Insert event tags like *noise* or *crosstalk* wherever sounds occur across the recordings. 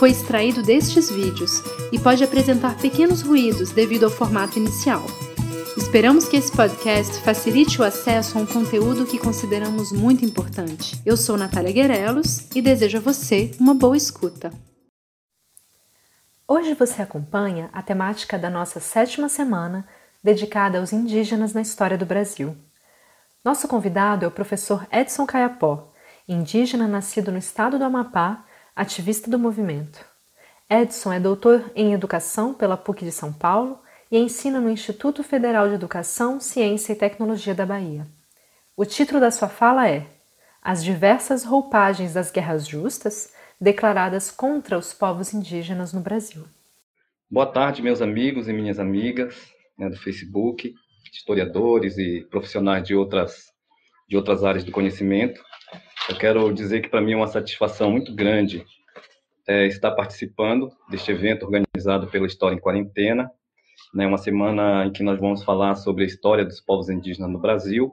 foi extraído destes vídeos e pode apresentar pequenos ruídos devido ao formato inicial. Esperamos que esse podcast facilite o acesso a um conteúdo que consideramos muito importante. Eu sou Natália Guerelos e desejo a você uma boa escuta. Hoje você acompanha a temática da nossa sétima semana dedicada aos indígenas na história do Brasil. Nosso convidado é o professor Edson Caiapó, indígena nascido no estado do Amapá ativista do movimento. Edson é doutor em Educação pela PUC de São Paulo e ensina no Instituto Federal de Educação, Ciência e Tecnologia da Bahia. O título da sua fala é As diversas roupagens das guerras justas declaradas contra os povos indígenas no Brasil. Boa tarde, meus amigos e minhas amigas né, do Facebook, historiadores e profissionais de outras, de outras áreas do conhecimento. Eu quero dizer que para mim é uma satisfação muito grande é, estar participando deste evento organizado pela História em Quarentena, né, uma semana em que nós vamos falar sobre a história dos povos indígenas no Brasil.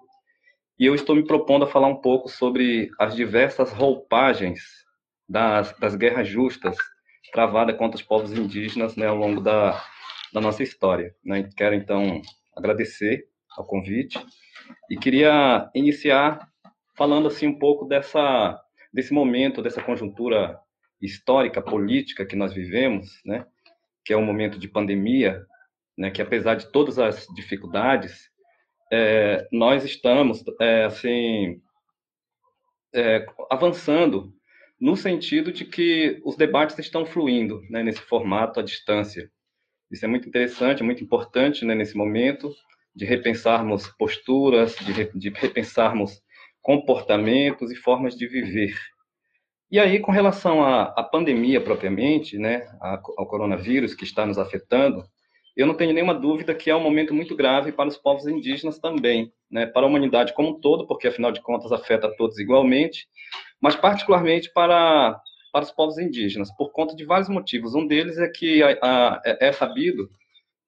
E eu estou me propondo a falar um pouco sobre as diversas roupagens das, das guerras justas travadas contra os povos indígenas né, ao longo da, da nossa história. Né? Quero, então, agradecer ao convite e queria iniciar falando assim um pouco dessa desse momento, dessa conjuntura histórica, política que nós vivemos, né? Que é um momento de pandemia, né? Que apesar de todas as dificuldades, é, nós estamos é, assim é, avançando no sentido de que os debates estão fluindo né, nesse formato à distância. Isso é muito interessante, muito importante né, nesse momento de repensarmos posturas, de, de repensarmos comportamentos e formas de viver. E aí, com relação à, à pandemia propriamente, né, ao coronavírus que está nos afetando, eu não tenho nenhuma dúvida que é um momento muito grave para os povos indígenas também, né, para a humanidade como um todo, porque afinal de contas afeta todos igualmente, mas particularmente para, para os povos indígenas, por conta de vários motivos. Um deles é que a, a, é, é sabido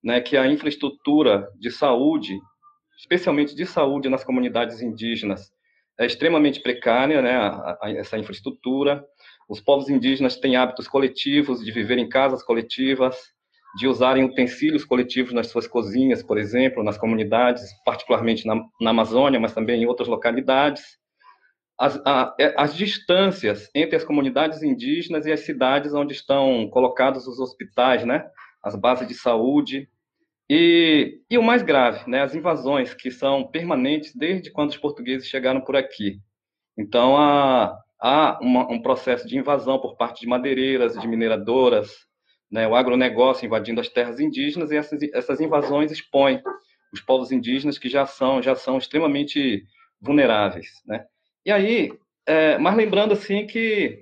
né, que a infraestrutura de saúde, especialmente de saúde nas comunidades indígenas, é extremamente precária, né, a, a, essa infraestrutura. Os povos indígenas têm hábitos coletivos de viver em casas coletivas, de usarem utensílios coletivos nas suas cozinhas, por exemplo, nas comunidades, particularmente na, na Amazônia, mas também em outras localidades. As, a, é, as, distâncias entre as comunidades indígenas e as cidades onde estão colocados os hospitais, né, as bases de saúde, e, e o mais grave, né, as invasões, que são permanentes desde quando os portugueses chegaram por aqui. Então, há, há uma, um processo de invasão por parte de madeireiras, de mineradoras, né, o agronegócio invadindo as terras indígenas, e essas, essas invasões expõem os povos indígenas que já são, já são extremamente vulneráveis. Né? E aí, é, mas lembrando assim que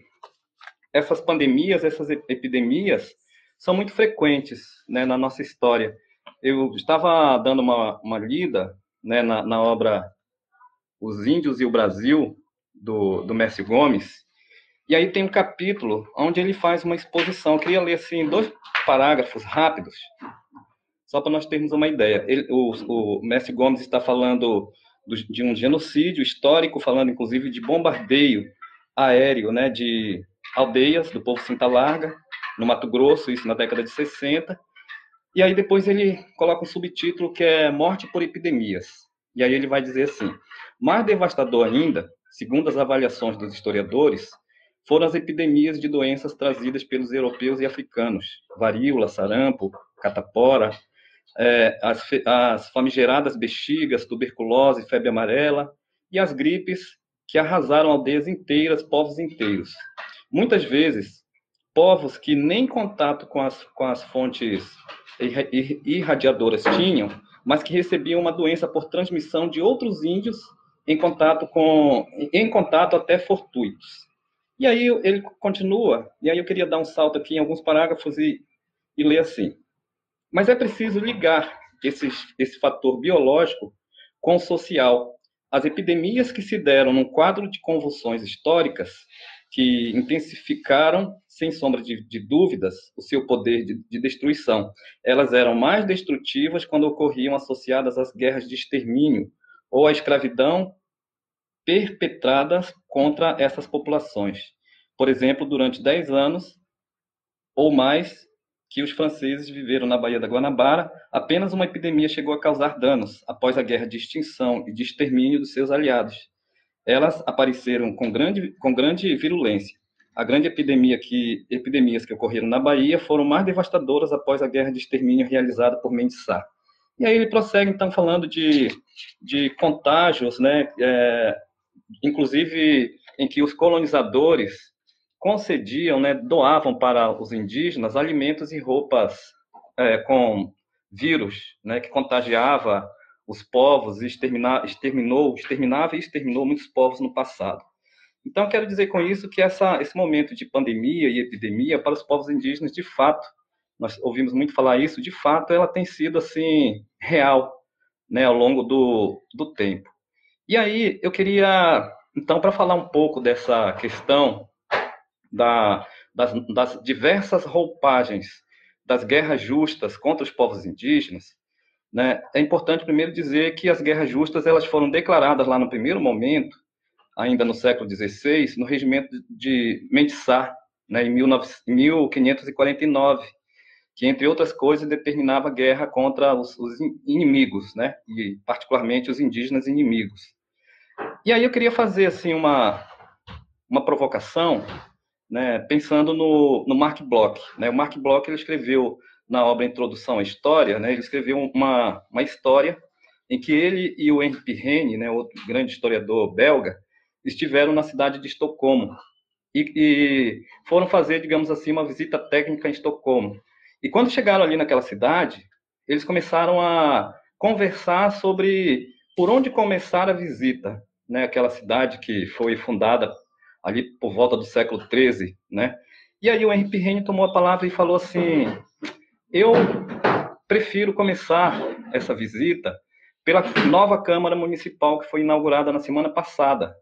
essas pandemias, essas epidemias, são muito frequentes né, na nossa história eu estava dando uma, uma lida né, na, na, obra Os Índios e o Brasil, do, do Gomes, e aí tem um capítulo onde ele faz uma exposição. Eu queria ler assim, dois parágrafos rápidos, só para nós termos uma ideia. Ele, o, o Gomes está falando do, de um genocídio histórico, falando inclusive de bombardeio aéreo né, de aldeias do povo Cinta Larga, no Mato Grosso, isso na década de 60, e aí depois ele coloca um subtítulo que é Morte por Epidemias. E aí ele vai dizer assim: mais devastador ainda, segundo as avaliações dos historiadores, foram as epidemias de doenças trazidas pelos europeus e africanos, varíola, sarampo, catapora, é, as, as famigeradas bexigas, tuberculose, febre amarela e as gripes que arrasaram aldeias inteiras, povos inteiros. Muitas vezes, povos que nem contato com as, com as fontes irradiadoras tinham, mas que recebiam uma doença por transmissão de outros índios em contato com em contato até fortuitos. E aí ele continua, e aí eu queria dar um salto aqui em alguns parágrafos e, e ler assim. Mas é preciso ligar esse, esse fator biológico com o social. As epidemias que se deram num quadro de convulsões históricas que intensificaram, sem sombra de, de dúvidas, o seu poder de, de, destruição. Elas eram mais destrutivas quando ocorriam associadas às guerras de extermínio ou à escravidão perpetradas contra essas populações. Por exemplo, durante 10 anos ou mais que os franceses viveram na Baía da Guanabara, apenas uma epidemia chegou a causar danos após a guerra de extinção e de extermínio dos seus aliados elas apareceram com grande, com grande virulência. A grande epidemia que, epidemias que ocorreram na Bahia foram mais devastadoras após a guerra de extermínio realizada por Mendes Sá. E aí ele prossegue, então, falando de, de contágios, né, é, inclusive em que os colonizadores concediam, né, doavam para os indígenas alimentos e roupas é, com vírus, né, que contagiava os povos, exterminar, exterminou, exterminava e exterminou muitos povos no passado. Então, quero dizer com isso que essa, esse momento de pandemia e epidemia para os povos indígenas, de fato, nós ouvimos muito falar isso, de fato, ela tem sido assim real, né, ao longo do, do tempo. E aí, eu queria, então, para falar um pouco dessa questão da, das, das diversas roupagens das guerras justas contra os povos indígenas, né? É importante primeiro dizer que as guerras justas elas foram declaradas lá no primeiro momento, ainda no século XVI, no regimento de Mendissá, né, em 1549, que entre outras coisas determinava a guerra contra os, os inimigos, né, e particularmente os indígenas inimigos. E aí eu queria fazer assim uma uma provocação, né, pensando no, no Mark Bloch. Né? O Mark Bloch ele escreveu na obra Introdução à História, né, ele escreveu uma, uma história em que ele e o Henri Pirenne, né, outro grande historiador belga, estiveram na cidade de Estocolmo e, e, foram fazer, digamos assim, uma visita técnica em Estocolmo. E quando chegaram ali naquela cidade, eles começaram a conversar sobre por onde começar a visita, né, aquela cidade que foi fundada ali por volta do século XIII, né? E aí o Henri Pirenne tomou a palavra e falou assim: eu prefiro começar essa visita pela nova Câmara Municipal que foi inaugurada na semana passada.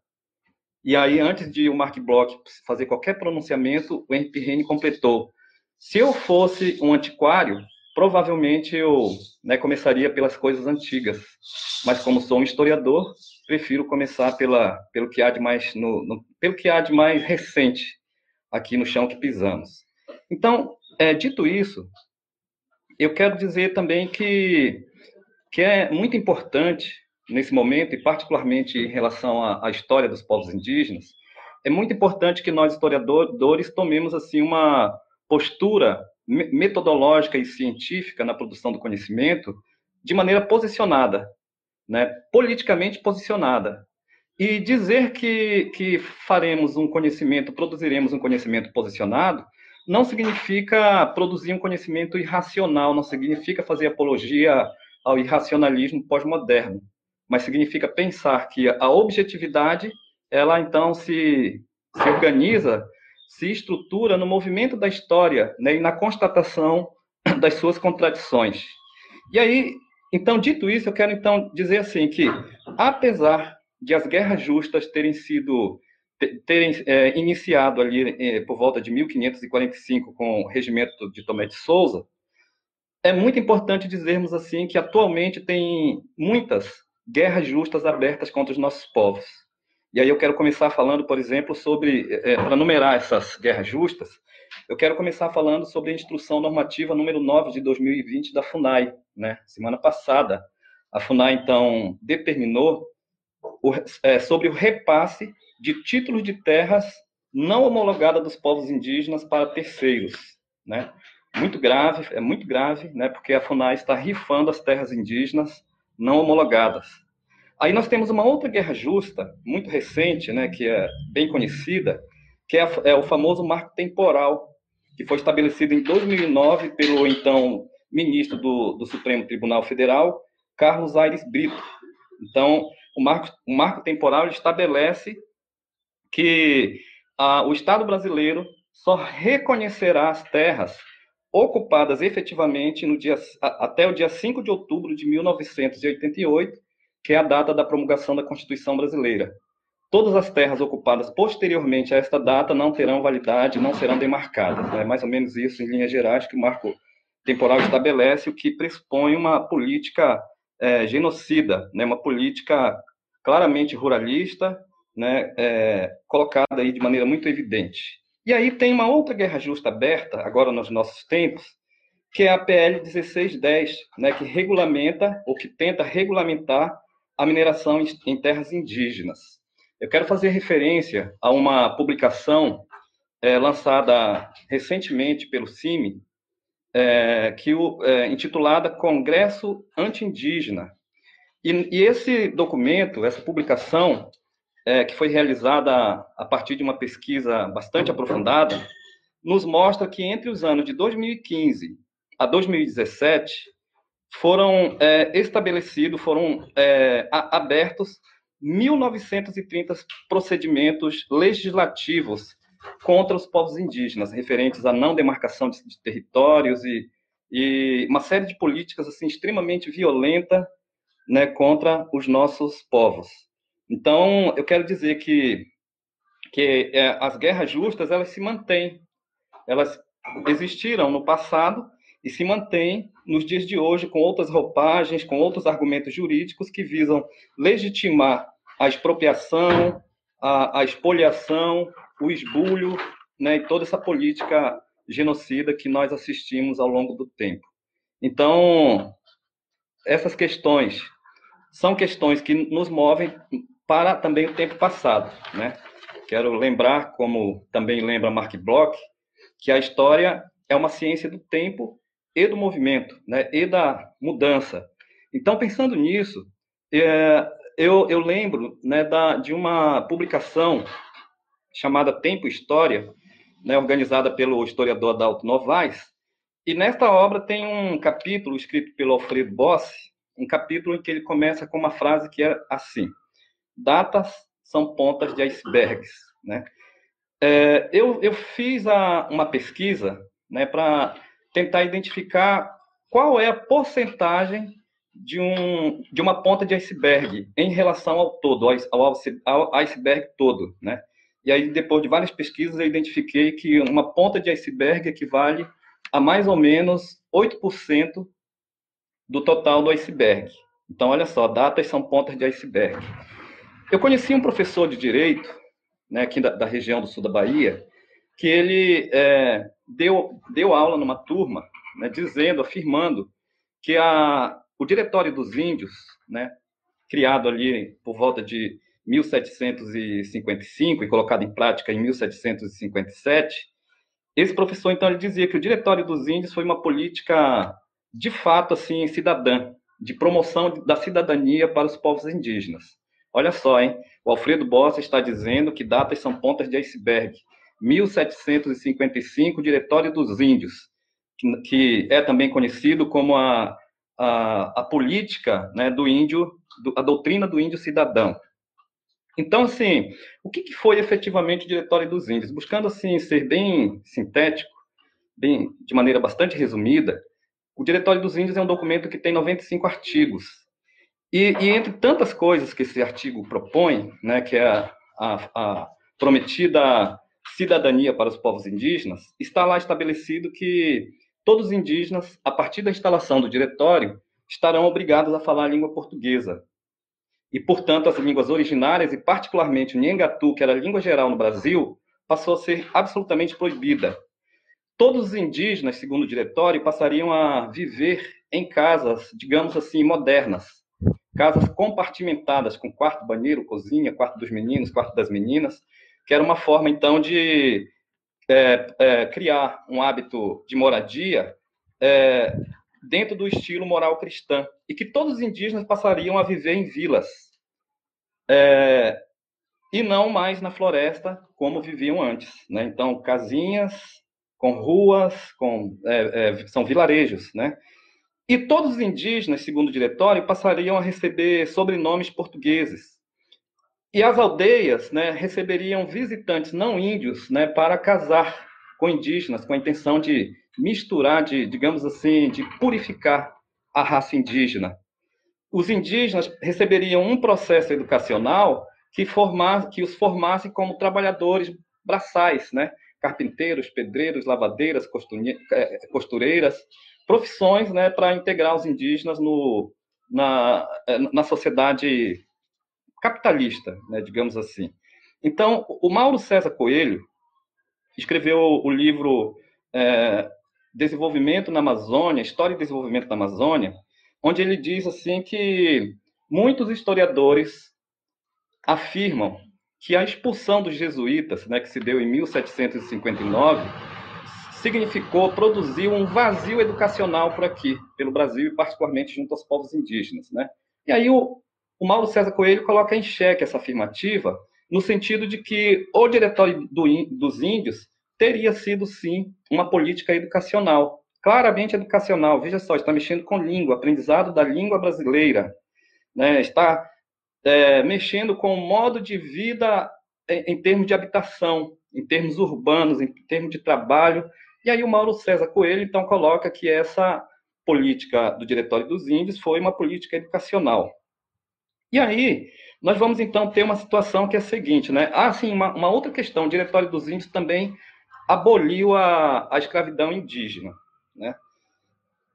E aí, antes de o Mark Bloch fazer qualquer pronunciamento, o Henrique Rene completou. Se eu fosse um antiquário, provavelmente eu né, começaria pelas coisas antigas. Mas como sou um historiador, prefiro começar pela, pelo que há de mais no, no, pelo que há de mais recente aqui no chão que pisamos. Então, é, dito isso, eu quero dizer também que, que é muito importante nesse momento, e particularmente em relação à, à história dos povos indígenas, é muito importante que nós, historiadores, tomemos assim uma postura metodológica e científica na produção do conhecimento de maneira posicionada, né? politicamente posicionada. E dizer que, que faremos um conhecimento, produziremos um conhecimento posicionado, não significa produzir um conhecimento irracional, não significa fazer apologia ao irracionalismo pós-moderno, mas significa pensar que a objetividade, ela então se, se organiza, se estrutura no movimento da história né, e na constatação *clears throat* das suas contradições. E aí, então, dito isso, eu quero então dizer assim que, apesar de as guerras justas terem sido terem é, iniciado ali é, por volta de 1545 com o regimento de Tomé de Souza, é muito importante dizermos assim que atualmente tem muitas guerras justas abertas contra os nossos povos. E aí eu quero começar falando, por exemplo, sobre, é, para numerar essas guerras justas, eu quero começar falando sobre a instrução normativa número 9 de 2020 da FUNAI. Né? Semana passada, a FUNAI, então, determinou o, é, sobre o repasse de títulos de terras não homologada dos povos indígenas para terceiros, né? Muito grave, é muito grave, né? Porque a FUNAI está rifando as terras indígenas não homologadas. Aí nós temos uma outra guerra justa, muito recente, né? Que é bem conhecida, que é, é o famoso marco temporal, que foi estabelecido em 2009 pelo então ministro do, do Supremo Tribunal Federal, Carlos Aires Brito. Então, o marco, o marco temporal estabelece que o Estado brasileiro só reconhecerá as terras ocupadas efetivamente no dia, até o dia 5 de outubro de 1988, que é a data da promulgação da Constituição Brasileira. Todas as terras ocupadas posteriormente a esta data não terão validade, não serão demarcadas. É mais ou menos isso, em linhas gerais, que o marco temporal estabelece, o que pressupõe uma política é, genocida, né, uma política claramente ruralista, né, é, colocada aí de maneira muito evidente. E aí tem uma outra guerra justa aberta, agora nos nossos tempos, que é a PL 1610, né, que regulamenta, ou que tenta regulamentar a mineração em terras indígenas. Eu quero fazer referência a uma publicação é, lançada recentemente pelo CIMI, é, que o, é, intitulada Congresso Anti-Indígena. E, e, esse documento, essa publicação, é, que foi realizada a partir de uma pesquisa bastante aprofundada, nos mostra que entre os anos de 2015 a 2017 foram é, estabelecidos, foram é, abertos 1.930 procedimentos legislativos contra os povos indígenas, referentes à não demarcação de, de territórios e, e, uma série de políticas assim extremamente violenta né, contra os nossos povos. Então, eu quero dizer que que é, as guerras justas elas se mantêm, elas existiram no passado e se mantêm nos dias de hoje com outras roupagens, com outros argumentos jurídicos que visam legitimar a expropriação, a, a expoliação, o esbulho né, e toda essa política genocida que nós assistimos ao longo do tempo. Então, essas questões são questões que nos movem para também o tempo passado. Né? Quero lembrar, como também lembra Mark Bloch, que a história é uma ciência do tempo e do movimento, né? e da mudança. Então, pensando nisso, é, eu, eu lembro né, da, de uma publicação chamada Tempo História, né, organizada pelo historiador Adalto Novaes, e nesta obra tem um capítulo escrito pelo Alfredo Bossi, um capítulo em que ele começa com uma frase que é assim: Datas são pontas de icebergs. Né? É, eu, eu fiz a, uma pesquisa né, para tentar identificar qual é a porcentagem de, um, de uma ponta de iceberg em relação ao todo, ao, ao iceberg todo, né? E aí, depois de várias pesquisas, eu identifiquei que uma ponta de iceberg equivale a mais ou menos 8% do total do iceberg. Então, olha só, datas são pontas de iceberg. Eu conheci um professor de direito, né, aqui da, da região do sul da Bahia, que ele é, deu, deu aula numa turma, né, dizendo, afirmando que a, o Diretório dos Índios, né, criado ali por volta de 1755 e colocado em prática em 1757, esse professor então ele dizia que o Diretório dos Índios foi uma política de fato assim cidadã, de promoção da cidadania para os povos indígenas. Olha só, hein? O Alfredo Bossa está dizendo que datas são pontas de iceberg. 1755, Diretório dos Índios, que, é também conhecido como a, a, a política né, do índio, do, a doutrina do índio cidadão. Então, assim, o que, que foi efetivamente o Diretório dos Índios? Buscando, assim, ser bem sintético, bem, de maneira bastante resumida, o Diretório dos Índios é um documento que tem 95 artigos. E, e entre tantas coisas que esse artigo propõe, né, que é a, a, a prometida cidadania para os povos indígenas, está lá estabelecido que todos os indígenas, a partir da instalação do diretório, estarão obrigados a falar a língua portuguesa, e, portanto, as línguas originárias, e particularmente o Nhengatu, que era a língua geral no Brasil, passou a ser absolutamente proibida. Todos os indígenas, segundo o diretório, passariam a viver em casas, digamos assim, modernas, casas compartimentadas, com quarto, banheiro, cozinha, quarto dos meninos, quarto das meninas, que era uma forma, então, de é, é, criar um hábito de moradia é, dentro do estilo moral cristã, e que todos os indígenas passariam a viver em vilas, é, e não mais na floresta como viviam antes. Né? Então, casinhas com ruas, com, é, é, são vilarejos. Né? E todos os indígenas, segundo o diretório, passariam a receber sobrenomes portugueses. E as aldeias né, receberiam visitantes não índios né, para casar com indígenas, com a intenção de misturar, de, digamos assim, de purificar a raça indígena. Os indígenas receberiam um processo educacional que, formasse, que os formasse como trabalhadores braçais, né? carpinteiros, pedreiros, lavadeiras, é, costureiras, profissões né, para integrar os indígenas no, na, na sociedade capitalista, né, digamos assim. Então, o Mauro César Coelho escreveu o livro é, Desenvolvimento na Amazônia, História e Desenvolvimento da Amazônia, onde ele diz assim que muitos historiadores afirmam que a expulsão dos jesuítas, né, que se deu em 1759, significou, produziu um vazio educacional por aqui, pelo Brasil e particularmente junto aos povos indígenas, né? E aí o, o Mauro César Coelho coloca em xeque essa afirmativa, no sentido de que o Diretório do, dos Índios teria sido, sim, uma política educacional, claramente educacional. Veja só, está mexendo com língua, aprendizado da língua brasileira, né? está é, mexendo com o modo de vida em, em termos de habitação, em termos urbanos, em termos de trabalho. E aí o Mauro César Coelho, então, coloca que essa política do Diretório dos Índios foi uma política educacional. E aí, nós vamos então ter uma situação que é a seguinte, né? Ah, sim, uma, uma outra questão, o Diretório dos Índios também aboliu a, a escravidão indígena, né?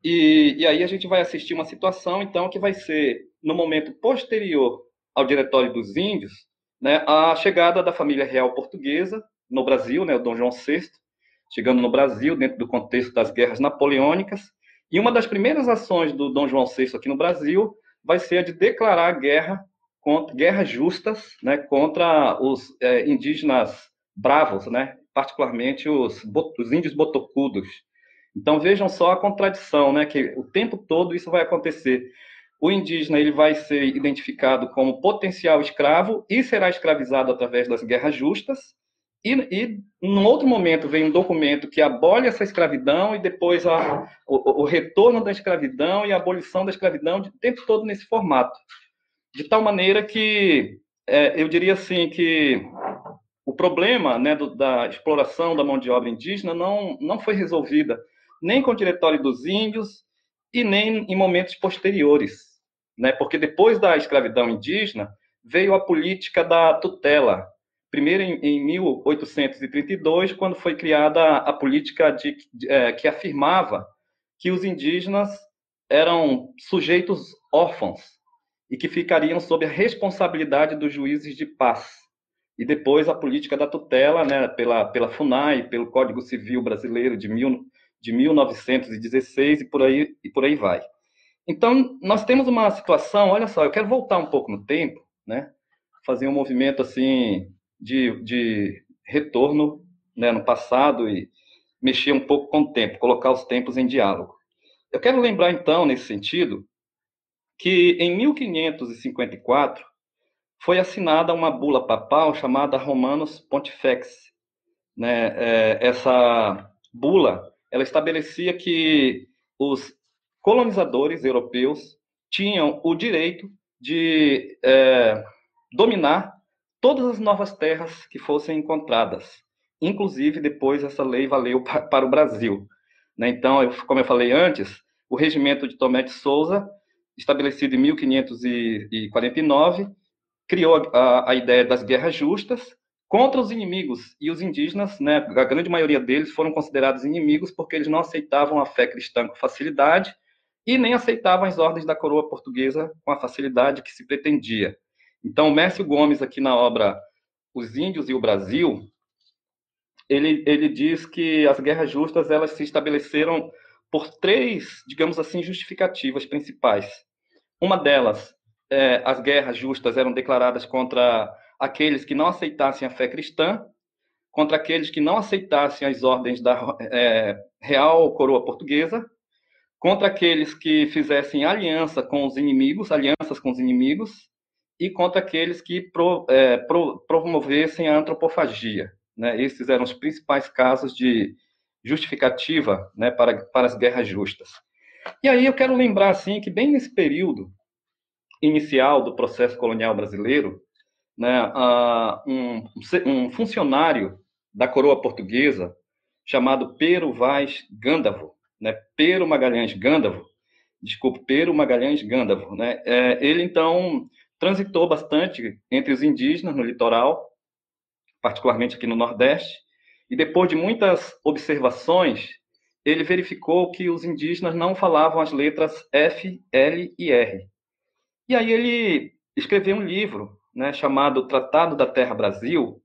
E, e aí a gente vai assistir uma situação, então, que vai ser, no momento posterior ao Diretório dos Índios, né, a chegada da família real portuguesa no Brasil, né, o Dom João VI, chegando no Brasil dentro do contexto das guerras napoleônicas, e uma das primeiras ações do Dom João VI aqui no Brasil vai ser a de declarar guerra contra guerras justas, né, contra os é, indígenas bravos, né, particularmente os, os índios botocudos. Então vejam só a contradição, né, que o tempo todo isso vai acontecer. O indígena ele vai ser identificado como potencial escravo e será escravizado através das guerras justas. E, e num outro momento vem um documento que abole essa escravidão e depois a, o, o, retorno da escravidão e a abolição da escravidão o tempo todo nesse formato. De tal maneira que é, eu diria assim que o problema né, do, da exploração da mão de obra indígena não, não foi resolvida nem com o Diretório dos Índios e nem em momentos posteriores, né? porque depois da escravidão indígena veio a política da tutela, primeiro em, em 1832, quando foi criada a política de, de, é, que afirmava que os indígenas eram sujeitos órfãos e que ficariam sob a responsabilidade dos juízes de paz e depois a política da tutela, né, pela, pela FUNAI, pelo Código Civil Brasileiro de, mil, de 1916 e por, aí, e por aí vai. Então, nós temos uma situação, olha só, eu quero voltar um pouco no tempo, né, fazer um movimento assim de, de retorno né, no passado e mexer um pouco com o tempo, colocar os tempos em diálogo. Eu quero lembrar, então, nesse sentido, que em 1554, foi assinada uma bula papal chamada Romanos Pontifex. Né? É, essa bula ela estabelecia que os colonizadores europeus tinham o direito de é, dominar todas as novas terras que fossem encontradas. Inclusive, depois essa lei valeu para o Brasil. Né? Então, como eu falei antes, o regimento de Tomé de Souza, estabelecido em 1549, criou a, a ideia das guerras justas contra os inimigos. E os indígenas, né, a grande maioria deles, foram considerados inimigos porque eles não aceitavam a fé cristã com facilidade e nem aceitavam as ordens da coroa portuguesa com a facilidade que se pretendia. Então, Mércio Gomes, aqui na obra Os Índios e o Brasil, ele, ele diz que as guerras justas elas se estabeleceram por três, digamos assim, justificativas principais. Uma delas é, as guerras justas eram declaradas contra aqueles que não aceitassem a fé cristã, contra aqueles que não aceitassem as ordens da é, Real Coroa Portuguesa, contra aqueles que fizessem aliança com os inimigos, alianças com os inimigos, e contra aqueles que pro, é, pro, promovessem a antropofagia. Né? Esses eram os principais casos de justificativa né, para, para as guerras justas. E aí eu quero lembrar assim que bem nesse período inicial do processo colonial brasileiro, né, um, um funcionário da coroa portuguesa, chamado Pero Vaz Gândavo, né? Pero Magalhães Gândavo, desculpe, Pero Magalhães Gândavo, né? É, ele então transitou bastante entre os indígenas no litoral, particularmente aqui no Nordeste, e depois de muitas observações, ele verificou que os indígenas não falavam as letras F, L e R. E aí ele escreveu um livro né, chamado Tratado da Terra Brasil,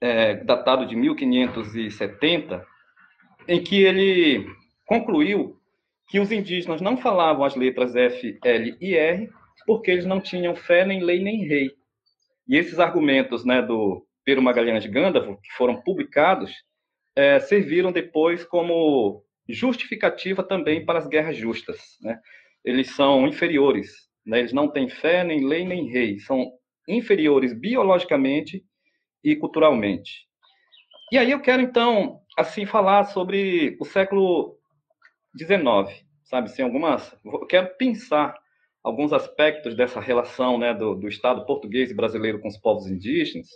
é, datado de 1570, em que ele concluiu que os indígenas não falavam as letras F, L e R porque eles não tinham fé nem lei nem rei. E esses argumentos né, do Pedro Magalhães de Gândavo, que foram publicados, é, serviram depois como justificativa também para as guerras justas. Né? Eles são inferiores, né? eles não têm fé, nem lei, nem rei, são inferiores biologicamente e culturalmente. E aí eu quero então assim falar sobre o século XIX, sabe? Sem algumas, eu quero pensar alguns aspectos dessa relação, né, do, do Estado português e brasileiro com os povos indígenas,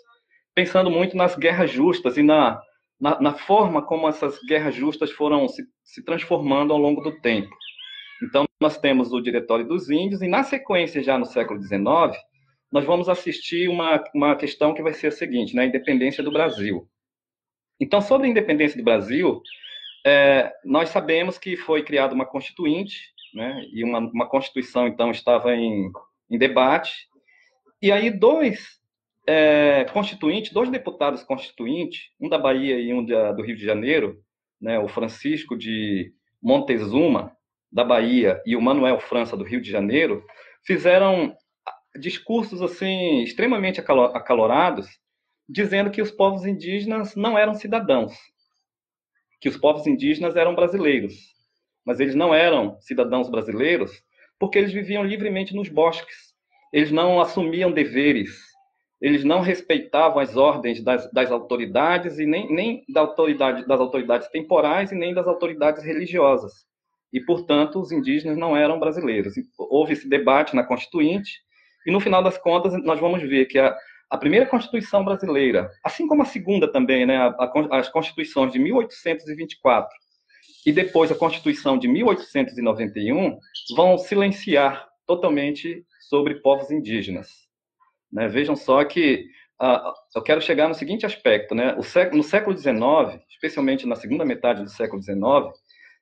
pensando muito nas guerras justas e na na, na, forma como essas guerras justas foram se, se, transformando ao longo do tempo. Então, nós temos o Diretório dos Índios, e na sequência, já no século XIX, nós vamos assistir uma, uma questão que vai ser a seguinte, né, a independência do Brasil. Então, sobre a independência do Brasil, é, nós sabemos que foi criada uma constituinte, né, e uma, uma constituição, então, estava em, em debate, e aí dois é, constituinte, dois deputados constituintes, um da Bahia e um da, do Rio de Janeiro, né, o Francisco de Montezuma, da Bahia, e o Manuel França, do Rio de Janeiro, fizeram discursos assim extremamente acalorados, dizendo que os povos indígenas não eram cidadãos, que os povos indígenas eram brasileiros, mas eles não eram cidadãos brasileiros porque eles viviam livremente nos bosques, eles não assumiam deveres eles não respeitavam as ordens das, das autoridades e nem, nem da autoridade, das autoridades temporais e nem das autoridades religiosas. E, portanto, os indígenas não eram brasileiros. Houve esse debate na Constituinte e, no final das contas, nós vamos ver que a, a primeira Constituição brasileira, assim como a segunda também, né, a, a, as Constituições de 1824 e depois a Constituição de 1891, vão silenciar totalmente sobre povos indígenas. Né? Vejam só que uh, eu quero chegar no seguinte aspecto. Né? Século, no século XIX, especialmente na segunda metade do século XIX,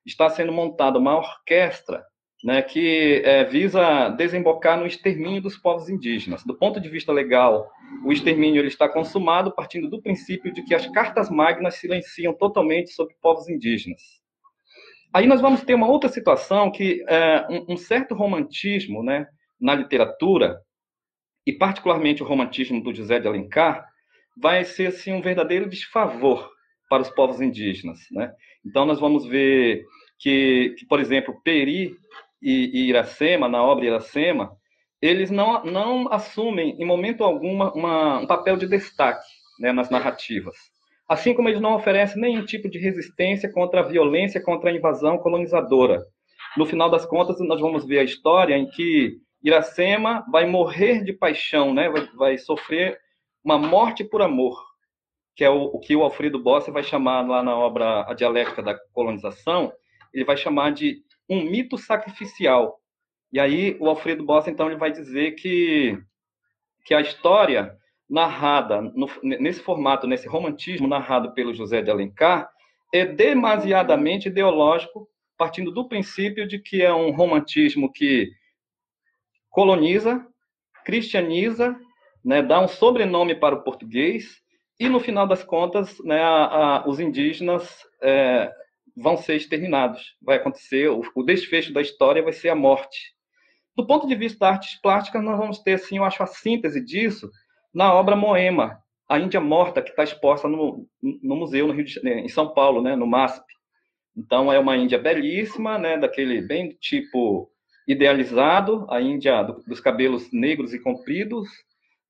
está sendo montada uma orquestra né, que é, visa desembocar no extermínio dos povos indígenas. Do ponto de vista legal, o extermínio ele está consumado partindo do princípio de que as cartas magnas silenciam totalmente sobre povos indígenas. Aí nós vamos ter uma outra situação que é, um, um certo romantismo né, na literatura e particularmente o romantismo do José de Alencar, vai ser assim um verdadeiro desfavor para os povos indígenas, né? Então nós vamos ver que, que por exemplo, Peri e, e, Iracema, na obra Iracema, eles não, não assumem em momento algum uma, um papel de destaque né, nas narrativas. Assim como eles não oferecem nenhum tipo de resistência contra a violência, contra a invasão colonizadora. No final das contas, nós vamos ver a história em que Iracema vai morrer de paixão, né? vai, vai sofrer uma morte por amor, que é o, o, que o Alfredo Bossi vai chamar lá na obra A Dialética da Colonização, ele vai chamar de um mito sacrificial. E aí o Alfredo Bossi, então, ele vai dizer que, que a história narrada no, nesse formato, nesse romantismo narrado pelo José de Alencar, é demasiadamente ideológico, partindo do princípio de que é um romantismo que coloniza, cristianiza, né, dá um sobrenome para o português e no final das contas, né, a, a, os indígenas é, vão ser exterminados. Vai acontecer o, o, desfecho da história vai ser a morte. Do ponto de vista da artes plásticas, nós vamos ter, assim, eu acho a síntese disso na obra Moema, a Índia Morta, que está exposta no, no museu no Rio de, em São Paulo, né, no MASP. Então é uma Índia belíssima, né, daquele bem tipo idealizado, a Índia do, dos cabelos negros e compridos,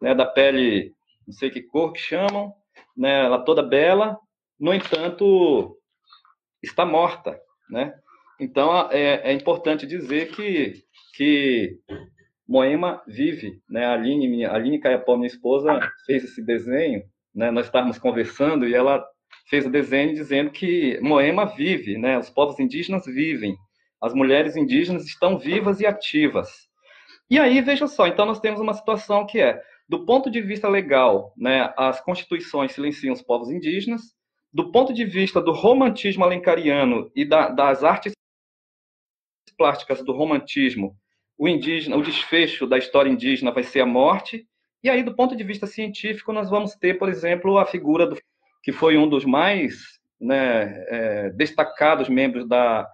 né, da pele, não sei que cor que chamam, né, ela toda bela, no entanto, está morta, né? Então, é, é importante dizer que, que Moema vive, né? A Aline, minha, a Aline Caiapó, minha esposa, fez esse desenho, né? Nós estávamos conversando e ela fez o desenho dizendo que Moema vive, né? Os povos indígenas vivem, as mulheres indígenas estão vivas e ativas. E aí, veja só, então nós temos uma situação que é, do ponto de vista legal, né, as constituições silenciam os povos indígenas, do ponto de vista do romantismo alencariano e da, das artes plásticas do romantismo, o indígena, o desfecho da história indígena vai ser a morte. E aí, do ponto de vista científico, nós vamos ter, por exemplo, a figura do que foi um dos mais né, é, destacados membros da,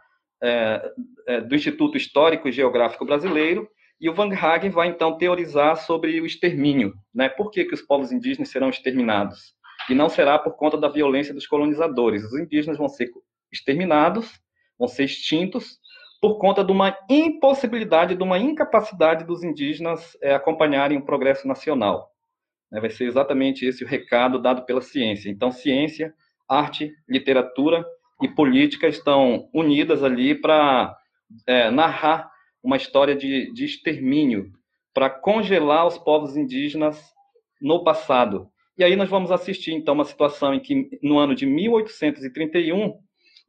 é, é, do Instituto Histórico e Geográfico Brasileiro, e o Van Hagen vai então teorizar sobre o extermínio, né? Por que, que os povos indígenas serão exterminados? E não será por conta da violência dos colonizadores. Os indígenas vão ser exterminados, vão ser extintos por conta de uma impossibilidade, de uma incapacidade dos indígenas é, acompanharem o progresso nacional. Né? Vai ser exatamente esse o recado dado pela ciência. Então, ciência, arte, literatura e política estão unidas ali para é, narrar uma história de, de extermínio, para congelar os povos indígenas no passado. E aí nós vamos assistir, então, uma situação em que, no ano de 1831,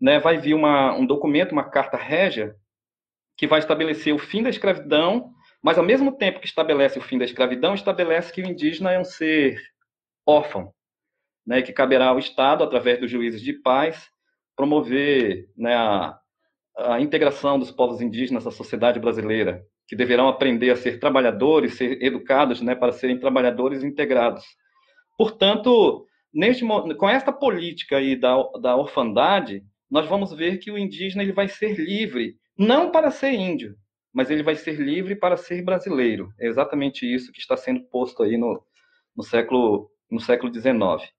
né, vai vir uma, um documento, uma carta régia, que vai estabelecer o fim da escravidão, mas, ao mesmo tempo que estabelece o fim da escravidão, estabelece que o indígena é um ser órfão, né, que caberá ao Estado, através dos juízes de paz, promover né, a, a integração dos povos indígenas à sociedade brasileira, que deverão aprender a ser trabalhadores, ser educados né, para serem trabalhadores integrados. Portanto, neste, com esta política aí da, da orfandade, nós vamos ver que o indígena ele vai ser livre, não para ser índio, mas ele vai ser livre para ser brasileiro. É exatamente isso que está sendo posto aí no, no século no século XIX.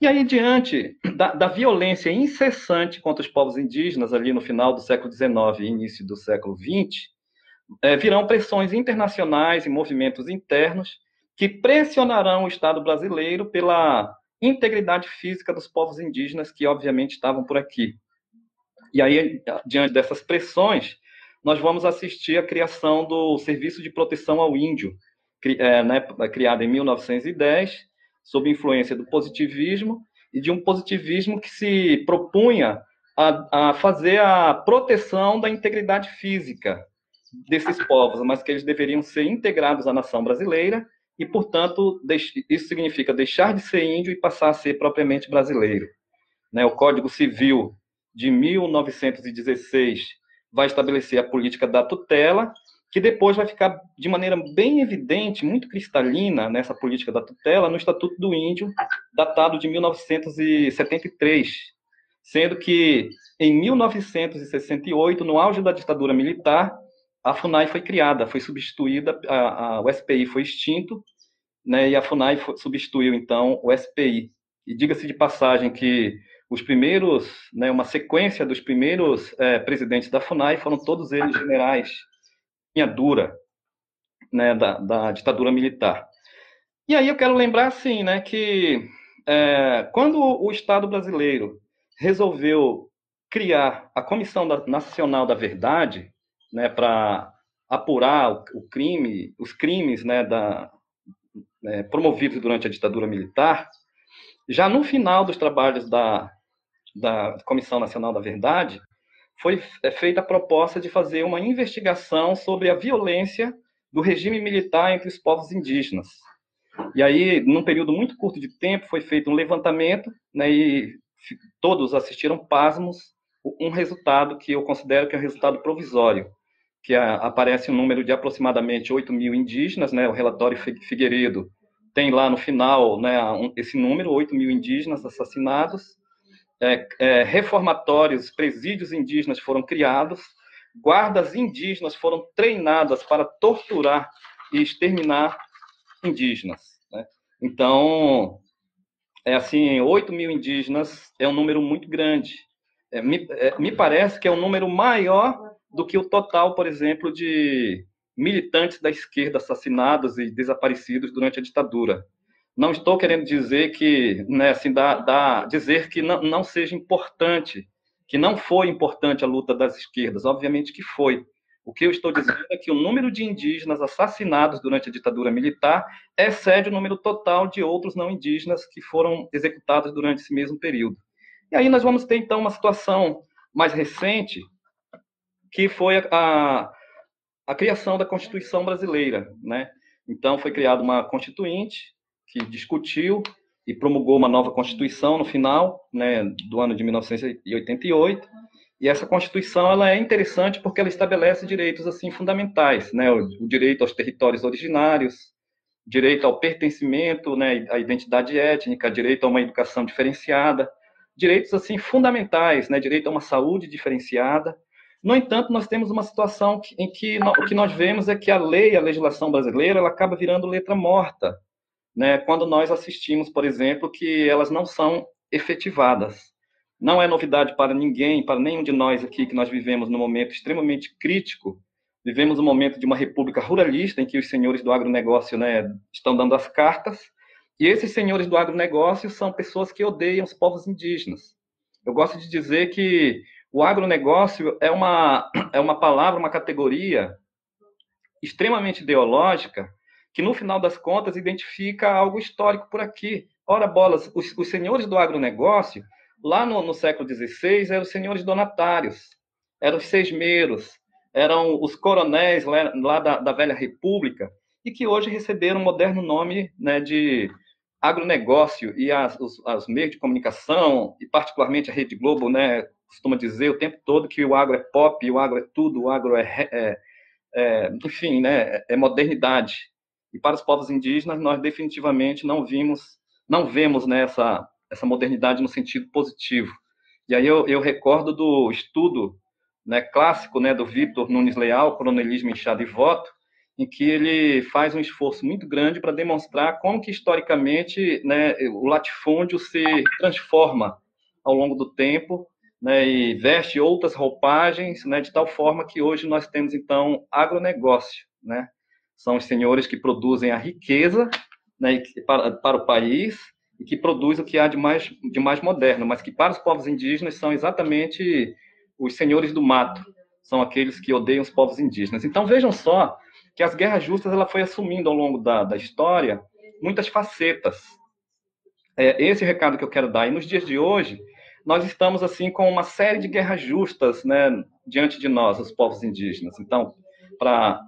E aí, diante da, da, violência incessante contra os povos indígenas, ali no final do século XIX e início do século XX, é, virão pressões internacionais e movimentos internos que pressionarão o Estado brasileiro pela integridade física dos povos indígenas que, obviamente, estavam por aqui. E aí, diante dessas pressões, nós vamos assistir à criação do Serviço de Proteção ao Índio, é, né, criado em 1910, sob influência do positivismo e de um positivismo que se propunha a, a fazer a proteção da integridade física desses povos, mas que eles deveriam ser integrados à nação brasileira e, portanto, isso significa deixar de ser índio e passar a ser propriamente brasileiro. Né? O Código Civil de 1916 vai estabelecer a política da tutela que depois vai ficar de maneira bem evidente, muito cristalina nessa política da tutela no Estatuto do Índio, datado de 1973, sendo que em 1968, no auge da ditadura militar, a FUNAI foi criada, foi substituída, a, a, o SPI foi extinto, né, e a FUNAI foi, substituiu então o SPI. E diga-se de passagem que os primeiros, né, uma sequência dos primeiros é, presidentes da FUNAI foram todos eles generais linha dura né, da, da ditadura militar. E aí eu quero lembrar, assim, né, que é, quando o Estado brasileiro resolveu criar a Comissão Nacional da Verdade, né, para apurar o, o, crime, os crimes, né, da, é, promovidos durante a ditadura militar, já no final dos trabalhos da, da Comissão Nacional da Verdade, foi é, feita a proposta de fazer uma investigação sobre a violência do regime militar entre os povos indígenas. E aí, num período muito curto de tempo, foi feito um levantamento, né, e todos assistiram pasmos, um resultado que eu considero que é um resultado provisório, que aparece um número de aproximadamente 8 mil indígenas, né, o relatório Figueiredo tem lá no final né, esse número, 8 mil indígenas assassinados, é, é, reformatórios, presídios indígenas foram criados, guardas indígenas foram treinadas para torturar e exterminar indígenas. Né? Então, é assim, 8 mil indígenas é um número muito grande. É, me, é, me parece que é um número maior do que o total, por exemplo, de militantes da esquerda assassinados e desaparecidos durante a ditadura. Não estou querendo dizer que, né, assim, dá, dá, dizer que não, não seja importante, que não foi importante a luta das esquerdas. Obviamente que foi. O que eu estou dizendo é que o número de indígenas assassinados durante a ditadura militar excede o número total de outros não indígenas que foram executados durante esse mesmo período. E aí nós vamos ter, então, uma situação mais recente, que foi a, a, a criação da Constituição brasileira, né? Então, foi criada uma constituinte discutiu e promulgou uma nova Constituição no final né, do ano de 1988. E essa Constituição ela é interessante porque ela estabelece direitos assim fundamentais, né, o, o direito aos territórios originários, direito ao pertencimento, né, à identidade étnica, direito a uma educação diferenciada, direitos assim fundamentais, né, direito a uma saúde diferenciada. No entanto, nós temos uma situação em que o que nós vemos é que a lei, a legislação brasileira, ela acaba virando letra morta, né, quando nós assistimos, por exemplo, que elas não são efetivadas. Não é novidade para ninguém, para nenhum de nós aqui, que nós vivemos num momento extremamente crítico. Vivemos um momento de uma república ruralista, em que os senhores do agronegócio né, estão dando as cartas, e esses senhores do agronegócio são pessoas que odeiam os povos indígenas. Eu gosto de dizer que o agronegócio é uma, é uma palavra, uma categoria extremamente ideológica, que no final das contas identifica algo histórico por aqui. Ora, bolas, os, os senhores do agronegócio, lá no, no século XVI, eram os senhores donatários, eram os sesmeiros, eram os coronéis lá, lá da, da, velha república, e que hoje receberam um moderno nome né, de agronegócio, e as, os, as meios de comunicação, e particularmente a Rede Globo, né, costuma dizer o tempo todo que o agro é pop, o agro é tudo, o agro é, é, é enfim, né, é modernidade. E para os povos indígenas, nós definitivamente não vimos, não vemos né, essa modernidade no sentido positivo. E aí eu, eu recordo do estudo né, clássico né, do Vitor Nunes Leal, Coronelismo, Inchado e Voto, em que ele faz um esforço muito grande para demonstrar como que historicamente né, o latifúndio se transforma ao longo do tempo né, e veste outras roupagens, né, de tal forma que hoje nós temos então agronegócio, né, são os senhores que produzem a riqueza né, para, para o país e que produz o que há de mais, de mais moderno, mas que para os povos indígenas são exatamente os senhores do mato, são aqueles que odeiam os povos indígenas. Então vejam só que as guerras justas ela foi assumindo ao longo da, da história muitas facetas. É esse recado que eu quero dar. E nos dias de hoje, nós estamos assim com uma série de guerras justas né, diante de nós, os povos indígenas. Então, para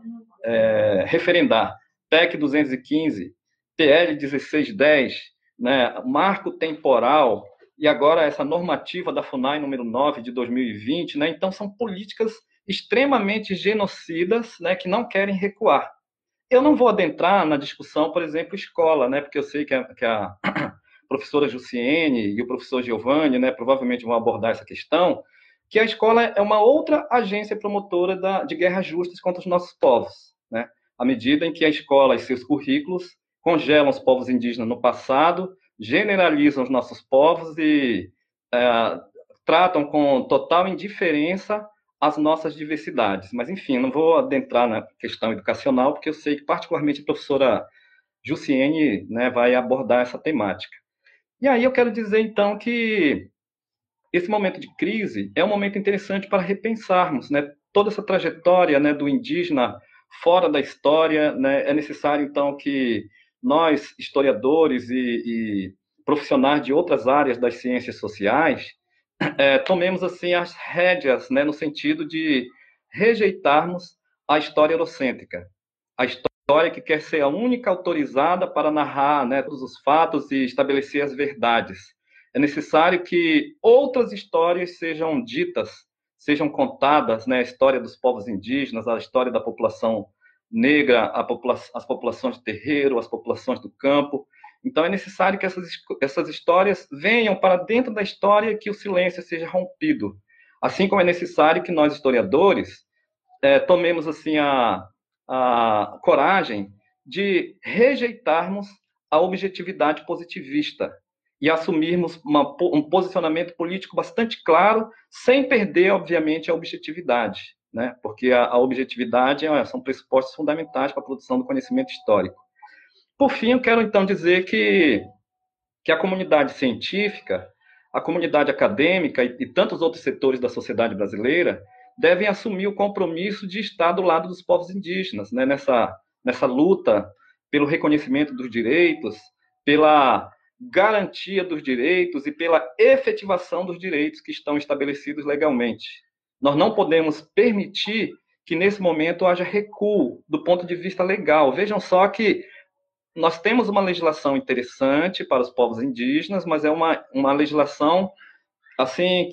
é, referendar PEC 215, PL 1610, né, marco temporal e agora essa normativa da FUNAI número 9 de 2020, né, então são políticas extremamente genocidas, né, que não querem recuar. Eu não vou adentrar na discussão, por exemplo, escola, né, porque eu sei que a, que a *clears throat* professora Jussiene e o professor Giovanni, né, provavelmente vão abordar essa questão, que a escola é uma outra agência promotora da, de guerras justas contra os nossos povos né? à medida em que a escola e seus currículos congelam os povos indígenas no passado, generalizam os nossos povos e é, tratam com total indiferença as nossas diversidades. Mas, enfim, não vou adentrar na questão educacional, porque eu sei que, particularmente, a professora Jussiene né, vai abordar essa temática. E aí eu quero dizer, então, que esse momento de crise é um momento interessante para repensarmos né, toda essa trajetória né, do indígena fora da história. Né? É necessário, então, que nós, historiadores e, e profissionais de outras áreas das ciências sociais, é, *clears throat* tomemos assim as rédeas, né, no sentido de rejeitarmos a história eurocêntrica, a história que quer ser a única autorizada para narrar né, todos os fatos e estabelecer as verdades. É necessário que outras histórias sejam ditas sejam contadas né, a história dos povos indígenas, a história da população negra, popula as populações de terreiro, as populações do campo. Então, é necessário que essas, essas histórias venham para dentro da história que o silêncio seja rompido. Assim como é necessário que nós, historiadores, é, tomemos assim a, a coragem de rejeitarmos a objetividade positivista e assumirmos uma, um posicionamento político bastante claro, sem perder, obviamente, a objetividade, né? porque a, a objetividade é, são pressupostos fundamentais para a produção do conhecimento histórico. Por fim, eu quero então dizer que, que a comunidade científica, a comunidade acadêmica e, e tantos outros setores da sociedade brasileira devem assumir o compromisso de estar do lado dos povos indígenas, né? nessa, nessa luta pelo reconhecimento dos direitos, pela garantia dos direitos e pela efetivação dos direitos que estão estabelecidos legalmente. Nós não podemos permitir que nesse momento haja recuo do ponto de vista legal. Vejam só que nós temos uma legislação interessante para os povos indígenas, mas é uma, uma legislação assim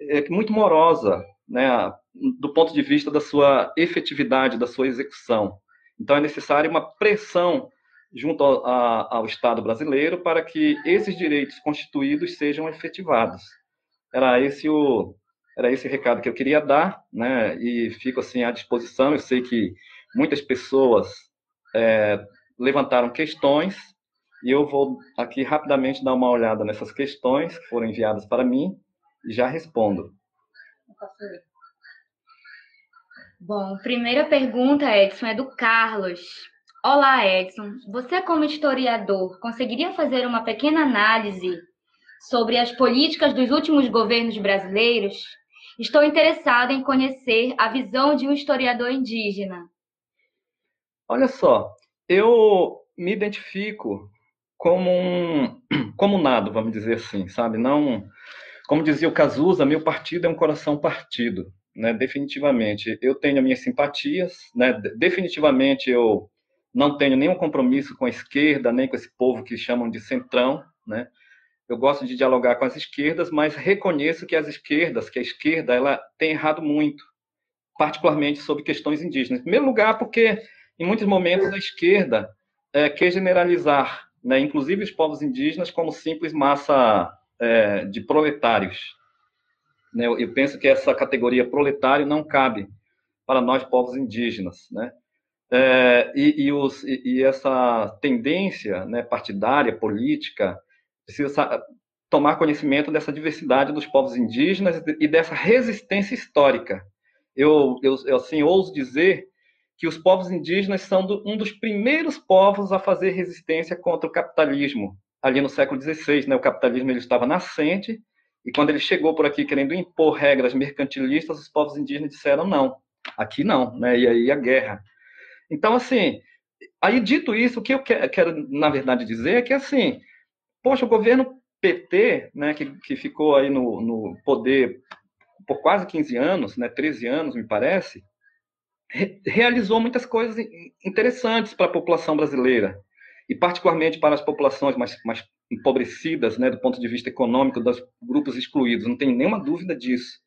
é muito morosa, né, do ponto de vista da sua efetividade, da sua execução. Então é necessária uma pressão junto ao, a, ao Estado brasileiro para que esses direitos constituídos sejam efetivados. Era esse o era esse recado que eu queria dar, né? E fico assim à disposição. Eu sei que muitas pessoas é, levantaram questões e eu vou aqui rapidamente dar uma olhada nessas questões que foram enviadas para mim e já respondo. Bom, primeira pergunta, Edson, é do Carlos. Olá, Edson. Você, como historiador, conseguiria fazer uma pequena análise sobre as políticas dos últimos governos brasileiros? Estou interessado em conhecer a visão de um historiador indígena. Olha só, eu me identifico como um *clears throat* como nada, vamos dizer assim, sabe? Não, como dizia o Cazuza, meu partido é um coração partido, né? Definitivamente, eu tenho minhas simpatias, né? Definitivamente eu não tenho nenhum compromisso com a esquerda, nem com esse povo que chamam de centrão, né? Eu gosto de dialogar com as esquerdas, mas reconheço que as esquerdas, que a esquerda, ela tem errado muito, particularmente sobre questões indígenas. Em primeiro lugar, porque em muitos momentos a esquerda é, quer generalizar, né, inclusive os povos indígenas, como simples massa é, de proletários. Né, eu, eu penso que essa categoria proletário não cabe para nós povos indígenas, né? É, e, e, os, e, essa tendência né, partidária, política, precisa tomar conhecimento dessa diversidade dos povos indígenas e dessa resistência histórica. Eu, eu, eu assim, ouso dizer que os povos indígenas são do, um dos primeiros povos a fazer resistência contra o capitalismo, ali no século XVI. Né? O capitalismo ele estava nascente, e quando ele chegou por aqui querendo impor regras mercantilistas, os povos indígenas disseram não, aqui não, né? e aí a guerra. Então, assim, aí dito isso, o que eu quero, na verdade, dizer é que, assim, poxa, o governo PT, né, que, que ficou aí no, no poder por quase 15 anos, né, 13 anos, me parece, re realizou muitas coisas interessantes para a população brasileira, e particularmente para as populações mais, mais empobrecidas, né, do ponto de vista econômico, dos grupos excluídos, não tem nenhuma dúvida disso.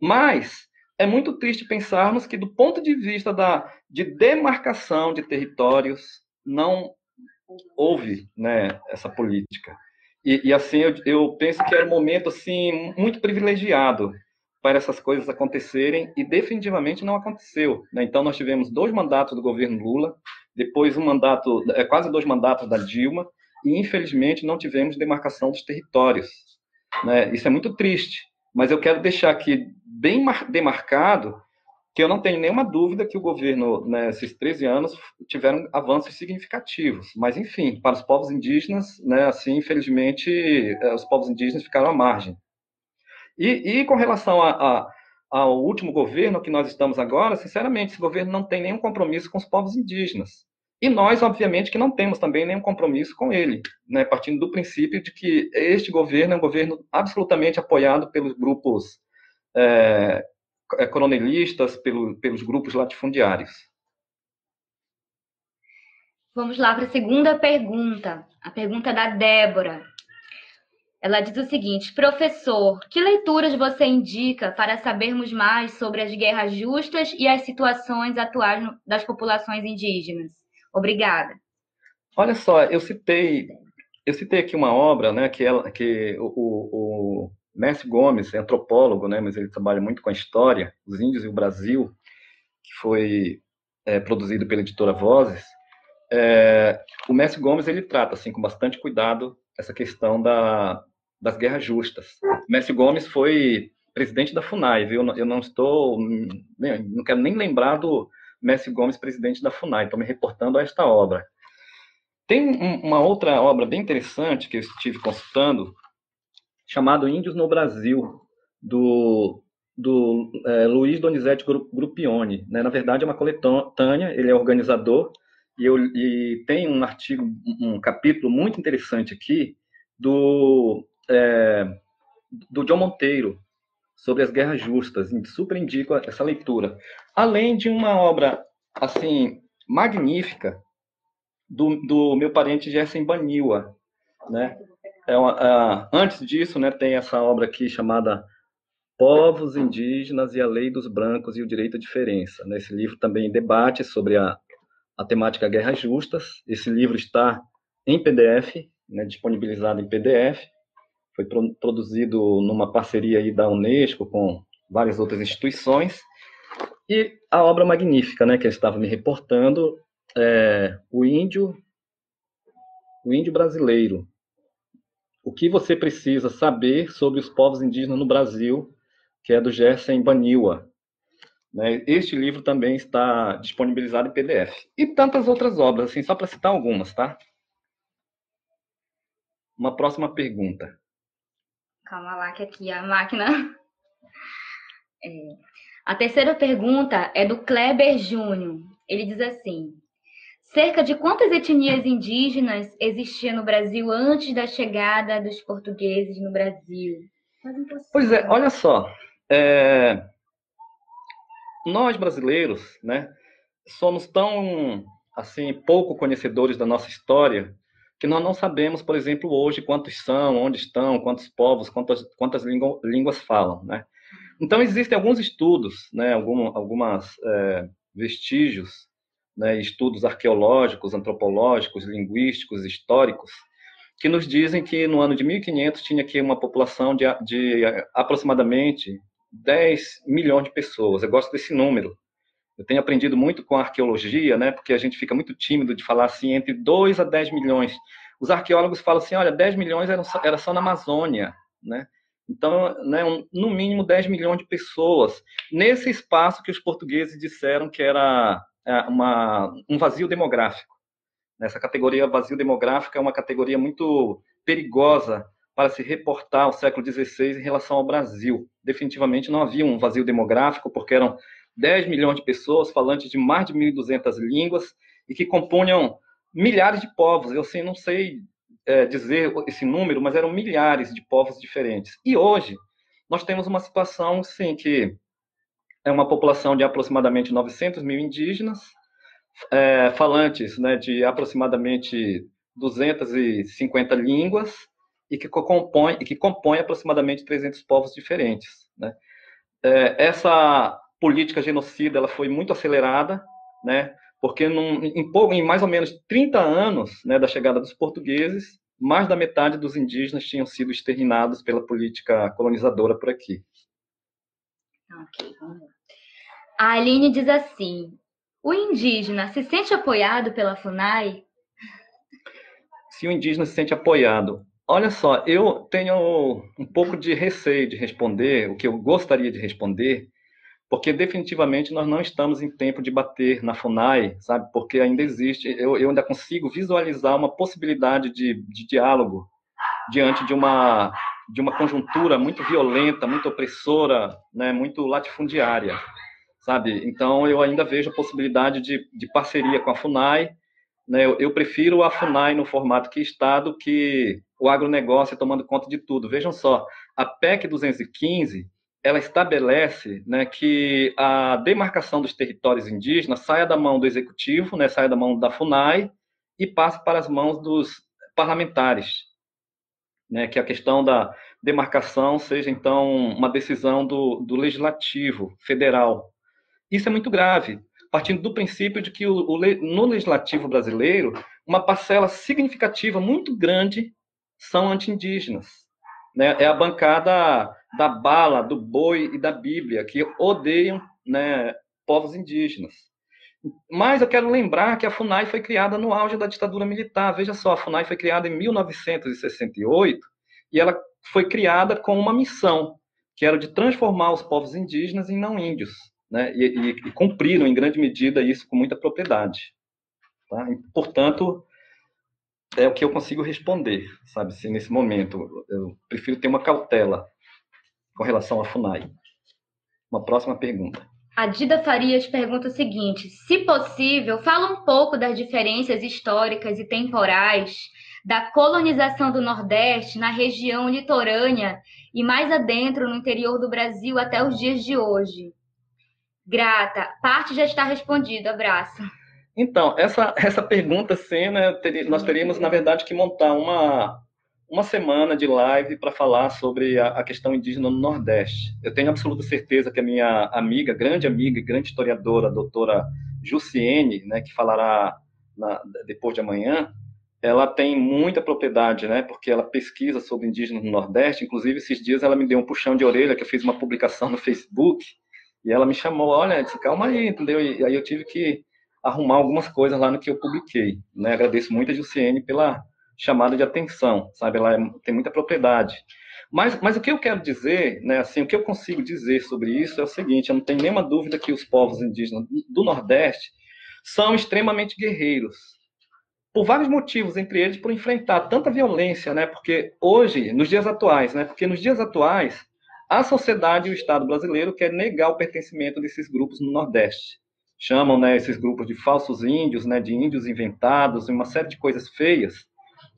Mas é muito triste pensarmos que, do ponto de vista da, de demarcação de territórios, não houve né, essa política. E, e assim, eu, eu, penso que era um momento assim, muito privilegiado para essas coisas acontecerem e definitivamente não aconteceu. Né? Então, nós tivemos dois mandatos do governo Lula, depois um mandato, é, quase dois mandatos da Dilma, e infelizmente não tivemos demarcação dos territórios. Né? Isso é muito triste, mas eu quero deixar aqui bem demarcado que eu não tenho nenhuma dúvida que o governo, nesses né, 13 anos, tiveram avanços significativos. Mas, enfim, para os povos indígenas, né, assim, infelizmente, eh, os povos indígenas ficaram à margem. E, e com relação a, a, ao último governo que nós estamos agora, sinceramente, esse governo não tem nenhum compromisso com os povos indígenas. E nós, obviamente, que não temos também nenhum compromisso com ele, né, partindo do princípio de que este governo é um governo absolutamente apoiado pelos grupos é, coronelistas, pelo, pelos grupos latifundiários. Vamos lá para a segunda pergunta, a pergunta da Débora. Ela diz o seguinte: professor, que leituras você indica para sabermos mais sobre as guerras justas e as situações atuais das populações indígenas? Obrigada. Olha só, eu citei, eu citei aqui uma obra, né, que, ela, que o, o, Mestre Gomes é antropólogo, né, mas ele trabalha muito com a história, os índios e o Brasil, que foi é, produzido pela editora Vozes. É, o Mestre Gomes ele trata assim com bastante cuidado essa questão da, das guerras justas. O Mestre Gomes foi presidente da Funai, viu? Eu não estou, não quero nem lembrar do Mestre Gomes presidente da Funai. Estou me reportando a esta obra. Tem uma outra obra bem interessante que eu estive consultando, chamado Índios no Brasil, do, do é, Luiz Donizete Gruppione. Né? Na verdade, é uma coletânea, ele é organizador, e, eu, e tem um artigo, um capítulo muito interessante aqui, do, é, do John Monteiro, sobre as guerras justas. Super indico essa leitura. Além de uma obra, assim, magnífica, do, do meu parente Gerson Baniwa, né? É uma, a, antes disso, né, tem essa obra aqui chamada Povos Indígenas e a Lei dos Brancos e o Direito à Diferença. Nesse livro também debate sobre a, a temática Guerras Justas. Esse livro está em PDF, né, disponibilizado em PDF. Foi pro, produzido numa parceria aí da Unesco com várias outras instituições. E a obra magnífica, né, que eu estava me reportando, é O Índio, o Índio Brasileiro. O que você precisa saber sobre os povos indígenas no Brasil, que é do Gerson Baniwa. Né? Este livro também está disponibilizado em PDF. E tantas outras obras, assim, só para citar algumas, tá? Uma próxima pergunta. Calma lá, que aqui a máquina. *laughs* É. A terceira pergunta é do Kleber Júnior. Ele diz assim: cerca de quantas etnias indígenas existiam no Brasil antes da chegada dos portugueses no Brasil? Pois é, olha só. É... Nós brasileiros, né, somos tão assim pouco conhecedores da nossa história que nós não sabemos, por exemplo, hoje quantos são, onde estão, quantos povos, quantas, quantas línguas falam, né? Então, existem alguns estudos, né, algum, algumas é, vestígios, né, estudos arqueológicos, antropológicos, linguísticos, históricos, que nos dizem que no ano de 1500 tinha aqui uma população de, de aproximadamente 10 milhões de pessoas. Eu gosto desse número, eu tenho aprendido muito com arqueologia, né, porque a gente fica muito tímido de falar assim, entre 2 a 10 milhões. Os arqueólogos falam assim, olha, 10 milhões era só, era só na Amazônia, né? Então, né, um, no mínimo 10 milhões de pessoas. Nesse espaço que os portugueses disseram que era é, uma, um vazio demográfico. Essa categoria vazio demográfico é uma categoria muito perigosa para se reportar ao século XVI em relação ao Brasil. Definitivamente não havia um vazio demográfico, porque eram 10 milhões de pessoas, falantes de mais de 1.200 línguas, e que compunham milhares de povos. Eu assim, não sei é, dizer esse número, mas eram milhares de povos diferentes. E hoje, nós temos uma situação, sim, que é uma população de aproximadamente 900 mil indígenas, é, falantes né, de aproximadamente 250 línguas, e que compõe, e que compõe aproximadamente 300 povos diferentes. Né? É, essa política genocida ela foi muito acelerada, né? Porque num, em, em, mais ou menos 30 anos né, da chegada dos portugueses, mais da metade dos indígenas tinham sido exterminados pela política colonizadora por aqui. Ok, vamos lá. A Aline diz assim: o indígena se sente apoiado pela FUNAI? Se o indígena se sente apoiado. Olha só, eu tenho um pouco de receio de responder o que eu gostaria de responder, porque definitivamente nós não estamos em tempo de bater na FUNAI, sabe? Porque ainda existe, eu, eu ainda consigo visualizar uma possibilidade de, de diálogo diante de uma, de uma conjuntura muito violenta, muito opressora, né? muito latifundiária, sabe? Então eu ainda vejo a possibilidade de, de parceria com a FUNAI, né? Eu, eu prefiro a FUNAI no formato que está do que o agronegócio tomando conta de tudo. Vejam só, a PEC 215 ela estabelece né, que a demarcação dos territórios indígenas saia da mão do executivo, né, saia da mão da FUNAI e passe para as mãos dos parlamentares, né, que a questão da demarcação seja então uma decisão do, do legislativo federal. Isso é muito grave, partindo do princípio de que o, o, no legislativo brasileiro uma parcela significativa muito grande são anti-indígenas. Né? É a bancada da bala, do boi e da Bíblia, que odeiam né, povos indígenas. Mas eu quero lembrar que a FUNAI foi criada no auge da ditadura militar. Veja só, a FUNAI foi criada em 1968 e ela foi criada com uma missão, que era de transformar os povos indígenas em não índios. Né? E, e, e cumpriram, em grande medida, isso com muita propriedade. Tá? E, portanto, é o que eu consigo responder, sabe? Se nesse momento eu prefiro ter uma cautela com relação à FUNAI. Uma próxima pergunta. A Dida Farias pergunta o seguinte: se possível, fala um pouco das diferenças históricas e temporais da colonização do Nordeste na região litorânea e mais adentro no interior do Brasil até os dias de hoje? Grata. Parte já está respondida. Abraço. Então, essa, essa pergunta, Cena, nós teríamos, na verdade, que montar uma, uma semana de live para falar sobre a, a, questão indígena no Nordeste. Eu tenho absoluta certeza que a minha amiga, grande amiga e grande historiadora, a doutora Jussiene, né, que falará na, depois de amanhã, ela tem muita propriedade, né? Porque ela pesquisa sobre indígenas no Nordeste. Inclusive, esses dias ela me deu um puxão de orelha, que eu fiz uma publicação no Facebook, e ela me chamou, olha, disse, calma aí, entendeu? E aí eu tive que arrumar algumas coisas lá no que eu publiquei, né? Agradeço muito a Jussiene pela chamada de atenção, sabe? Ela é, tem muita propriedade. Mas, mas o que eu quero dizer, né, assim, o que eu consigo dizer sobre isso é o seguinte: eu não tenho nenhuma dúvida que os povos indígenas do Nordeste são extremamente guerreiros, por vários motivos, entre eles por enfrentar tanta violência, né? Porque hoje, nos dias atuais, né? Porque nos dias atuais, a sociedade e o Estado brasileiro quer negar o pertencimento desses grupos no Nordeste. Chamam, né, esses grupos de falsos índios, né, de índios inventados, uma série de coisas feias,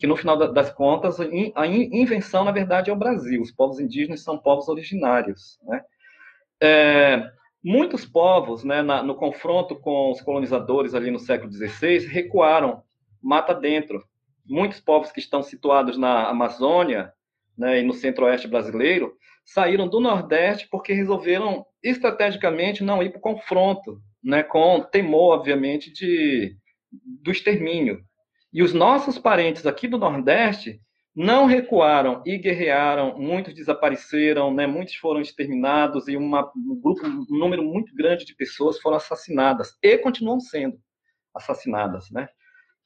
que no final das contas, a invenção, na verdade, é o Brasil. Os povos indígenas são povos originários, né? É, muitos povos, né, na, no confronto com os colonizadores ali no século XVI, recuaram mata dentro. Muitos povos que estão situados na Amazônia né, e no centro-oeste brasileiro saíram do Nordeste porque resolveram estrategicamente não ir para o confronto, né, com temor, obviamente, de, do extermínio. E os nossos parentes aqui do Nordeste não recuaram e guerrearam, muitos desapareceram, né, muitos foram exterminados e uma, um, grupo, um número muito grande de pessoas foram assassinadas e continuam sendo assassinadas. Né?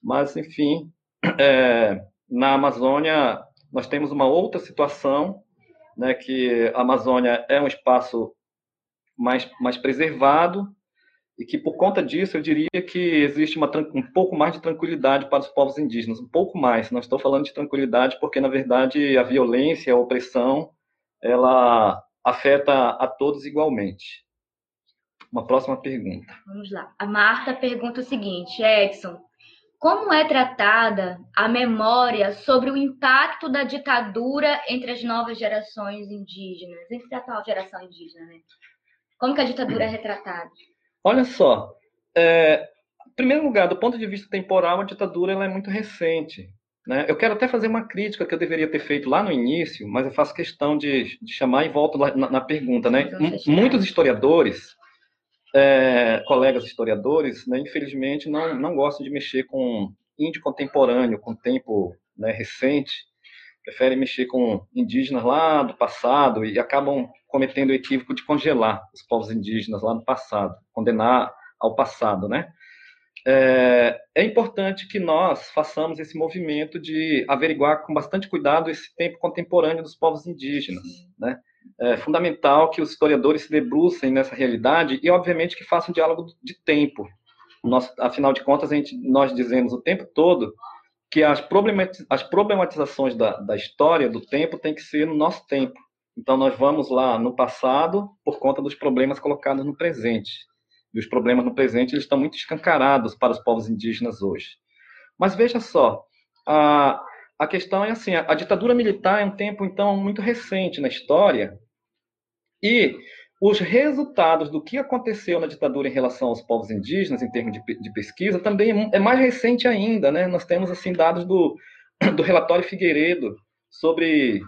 Mas, enfim, é, na Amazônia nós temos uma outra situação, né, que a Amazônia é um espaço mais, mais preservado e que, por conta disso, eu diria que existe uma, um pouco mais de tranquilidade para os povos indígenas, um pouco mais. Não estou falando de tranquilidade porque, na verdade, a violência, a opressão, ela afeta a todos igualmente. Uma próxima pergunta. Vamos lá. A Marta pergunta o seguinte, Edson, como é tratada a memória sobre o impacto da ditadura entre as novas gerações indígenas, entre a atual geração indígena, né? Como que a ditadura é retratada? Olha só, é, em primeiro lugar, do ponto de vista temporal, a ditadura ela é muito recente. Né? Eu quero até fazer uma crítica que eu deveria ter feito lá no início, mas eu faço questão de, de chamar e volto na, na pergunta. Né? Muitos historiadores é, colegas historiadores, né, infelizmente, não, não gostam de mexer com índio contemporâneo, com tempo né, recente, preferem mexer com indígenas lá do passado e acabam cometendo o equívoco de congelar os povos indígenas lá no passado, condenar ao passado, né? É, é importante que nós façamos esse movimento de averiguar com bastante cuidado esse tempo contemporâneo dos povos indígenas, né? é fundamental que os historiadores se debrucem nessa realidade e, obviamente, que façam um diálogo de tempo. Nós, afinal de contas, a gente, nós dizemos o tempo todo que as, problematizações da, da história, do tempo, tem que ser no nosso tempo. Então, nós vamos lá no passado por conta dos problemas colocados no presente. E os problemas no presente eles estão muito escancarados para os povos indígenas hoje. Mas veja só, a, a questão é assim, a, a, ditadura militar é um tempo, então, muito recente na história, e os resultados do que aconteceu na ditadura em relação aos povos indígenas, em termos de, de pesquisa, também é, mais recente ainda, né? Nós temos, assim, dados do, *clears throat* do relatório Figueiredo sobre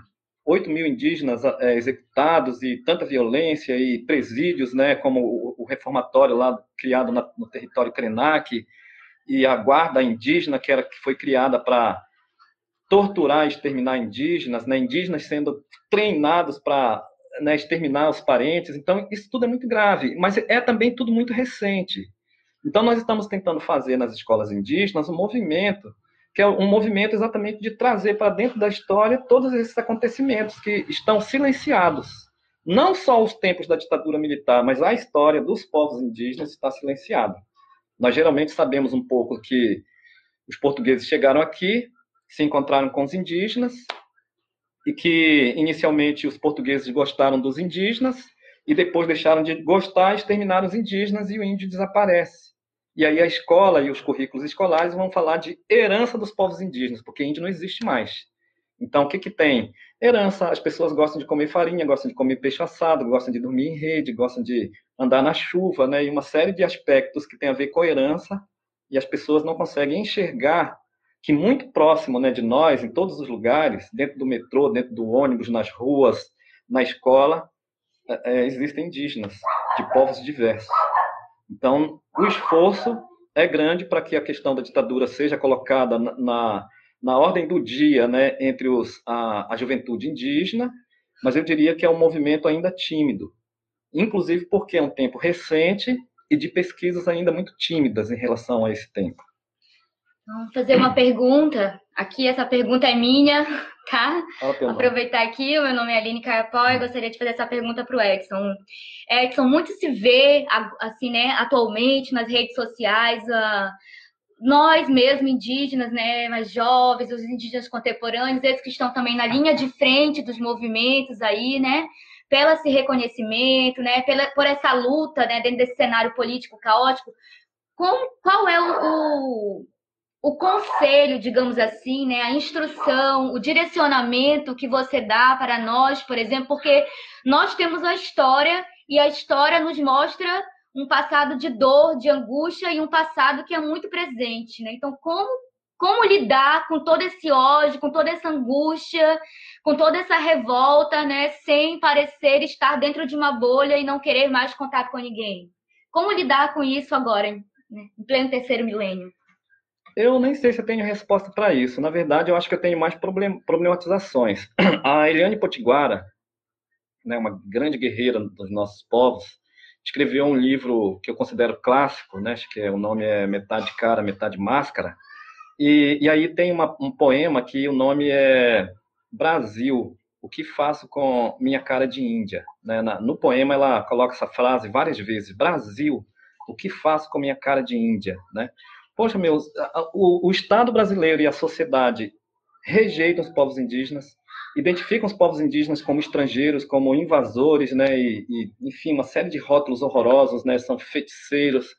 8 mil indígenas é, executados e tanta violência e presídios, né, como o, o reformatório lá criado na, no território Krenak e a guarda indígena que era que foi criada para torturar e exterminar indígenas, né, indígenas sendo treinados para né, exterminar os parentes. Então, isso tudo é muito grave, mas é também tudo muito recente. Então, nós estamos tentando fazer nas escolas indígenas um movimento, que é um movimento exatamente de trazer para dentro da história todos esses acontecimentos que estão silenciados. Não só os tempos da ditadura militar, mas a história dos povos indígenas está silenciada. Nós geralmente sabemos um pouco que os portugueses chegaram aqui, se encontraram com os indígenas e que inicialmente os portugueses gostaram dos indígenas e depois deixaram de gostar, exterminaram os indígenas e o índio desaparece. E aí a escola e os currículos escolares vão falar de herança dos povos indígenas, porque índio não existe mais. Então, o que, que tem? Herança, as pessoas gostam de comer farinha, gostam de comer peixe assado, gostam de dormir em rede, gostam de andar na chuva, né? E uma série de aspectos que tem a ver com herança, e as pessoas não conseguem enxergar que muito próximo né, de nós, em todos os lugares, dentro do metrô, dentro do ônibus, nas ruas, na escola, é, é existem indígenas, de povos diversos. Então, o esforço é grande para que a questão da ditadura seja colocada na, na ordem do dia né, entre os, a, a juventude indígena, mas eu diria que é um movimento ainda tímido, inclusive porque é um tempo recente e de pesquisas ainda muito tímidas em relação a esse tempo. Vamos fazer uma pergunta. Aqui, essa pergunta é minha, *laughs* tá? Aproveitar aqui, o meu nome é Aline Carapó e gostaria de fazer essa pergunta para o Edson. Edson, muito se vê, assim, né, atualmente nas redes sociais, uh, nós mesmo indígenas, né, mais jovens, os indígenas contemporâneos, eles que estão também na linha de frente dos movimentos aí, né, pelo esse reconhecimento, né, pela, por essa luta, né, dentro desse cenário político caótico, com, qual é o, o, o conselho, digamos assim, né, a instrução, o direcionamento que você dá para nós, por exemplo, porque nós temos a história e a história nos mostra um passado de dor, de angústia e um passado que é muito presente, né? Então, como como lidar com todo esse ódio, com toda essa angústia, com toda essa revolta, né, sem parecer estar dentro de uma bolha e não querer mais contato com ninguém? Como lidar com isso agora, né, em pleno terceiro milênio? Eu nem sei se eu tenho resposta para isso. Na verdade, eu acho que eu tenho mais problem problematizações. *clears throat* A Eliane Potiguara, né, uma grande guerreira dos nossos povos, escreveu um livro que eu considero clássico, né? Que é, o nome é Metade Cara, Metade Máscara. E, e aí tem uma, um poema que o nome é Brasil, o que faço com minha cara de Índia? Né? Na, no poema ela coloca essa frase várias vezes, Brasil, o que faço com minha cara de Índia? Né? Poxa, meus, o, o Estado brasileiro e a sociedade rejeitam os povos indígenas, identificam os povos indígenas como estrangeiros, como invasores, né, e, e, enfim, uma série de rótulos horrorosos, né, são feiticeiros.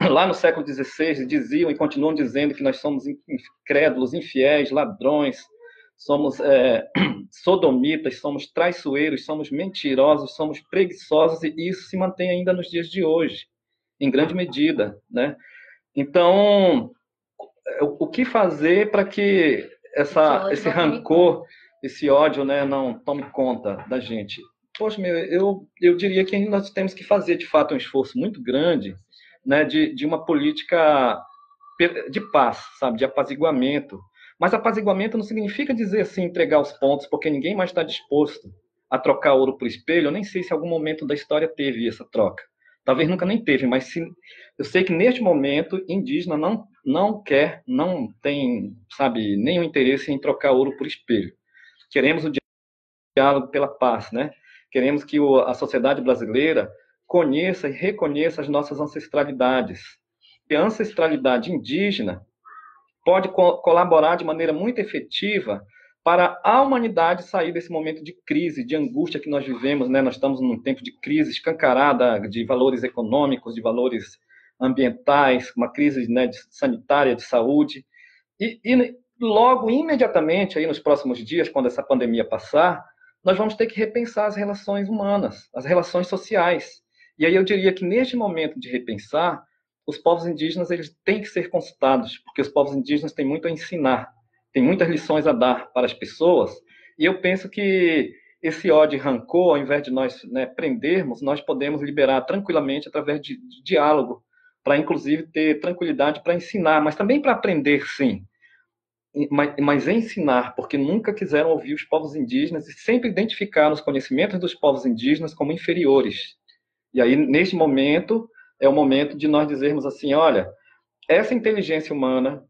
*clears throat* Lá no século XVI diziam e continuam dizendo que nós somos incrédulos, infiéis, ladrões, somos é, *clears throat* sodomitas, somos traiçoeiros, somos mentirosos, somos preguiçosos e isso se mantém ainda nos dias de hoje, em grande medida, né? Então, o que fazer para que essa, esse rancor esse ódio né, não tome conta da gente. Poxa, meu, eu, eu diria que nós temos que fazer, de fato, um esforço muito grande né, de, de uma política de paz, sabe, de apaziguamento. Mas apaziguamento não significa dizer assim, entregar os pontos, porque ninguém mais está disposto a trocar ouro por espelho. Eu nem sei se em algum momento da história teve essa troca. Talvez nunca nem teve, mas se, eu sei que neste momento indígena não não quer, não tem, sabe, nenhum interesse em trocar ouro por espelho. Queremos o diálogo pela paz, né? Queremos que o, a sociedade brasileira conheça e reconheça as nossas ancestralidades. E a ancestralidade indígena pode co colaborar de maneira muito efetiva para a humanidade sair desse momento de crise, de angústia que nós vivemos, né? Nós estamos num tempo de crise escancarada de valores econômicos, de valores ambientais, uma crise né, de sanitária, de saúde. E, e, logo, imediatamente, aí nos próximos dias, quando essa pandemia passar, nós vamos ter que repensar as relações humanas, as relações sociais. E aí eu diria que neste momento de repensar, os povos indígenas eles têm que ser consultados, porque os povos indígenas têm muito a ensinar, têm muitas lições a dar para as pessoas. E eu penso que esse ódio e rancor, ao invés de nós né, prendermos, nós podemos liberar tranquilamente através de, de diálogo, para inclusive ter tranquilidade para ensinar, mas também para aprender, sim mas, mas ensinar, porque nunca quiseram ouvir os povos indígenas e sempre identificaram os conhecimentos dos povos indígenas como inferiores. E aí, neste momento, é o momento de nós dizermos assim: olha, essa inteligência humana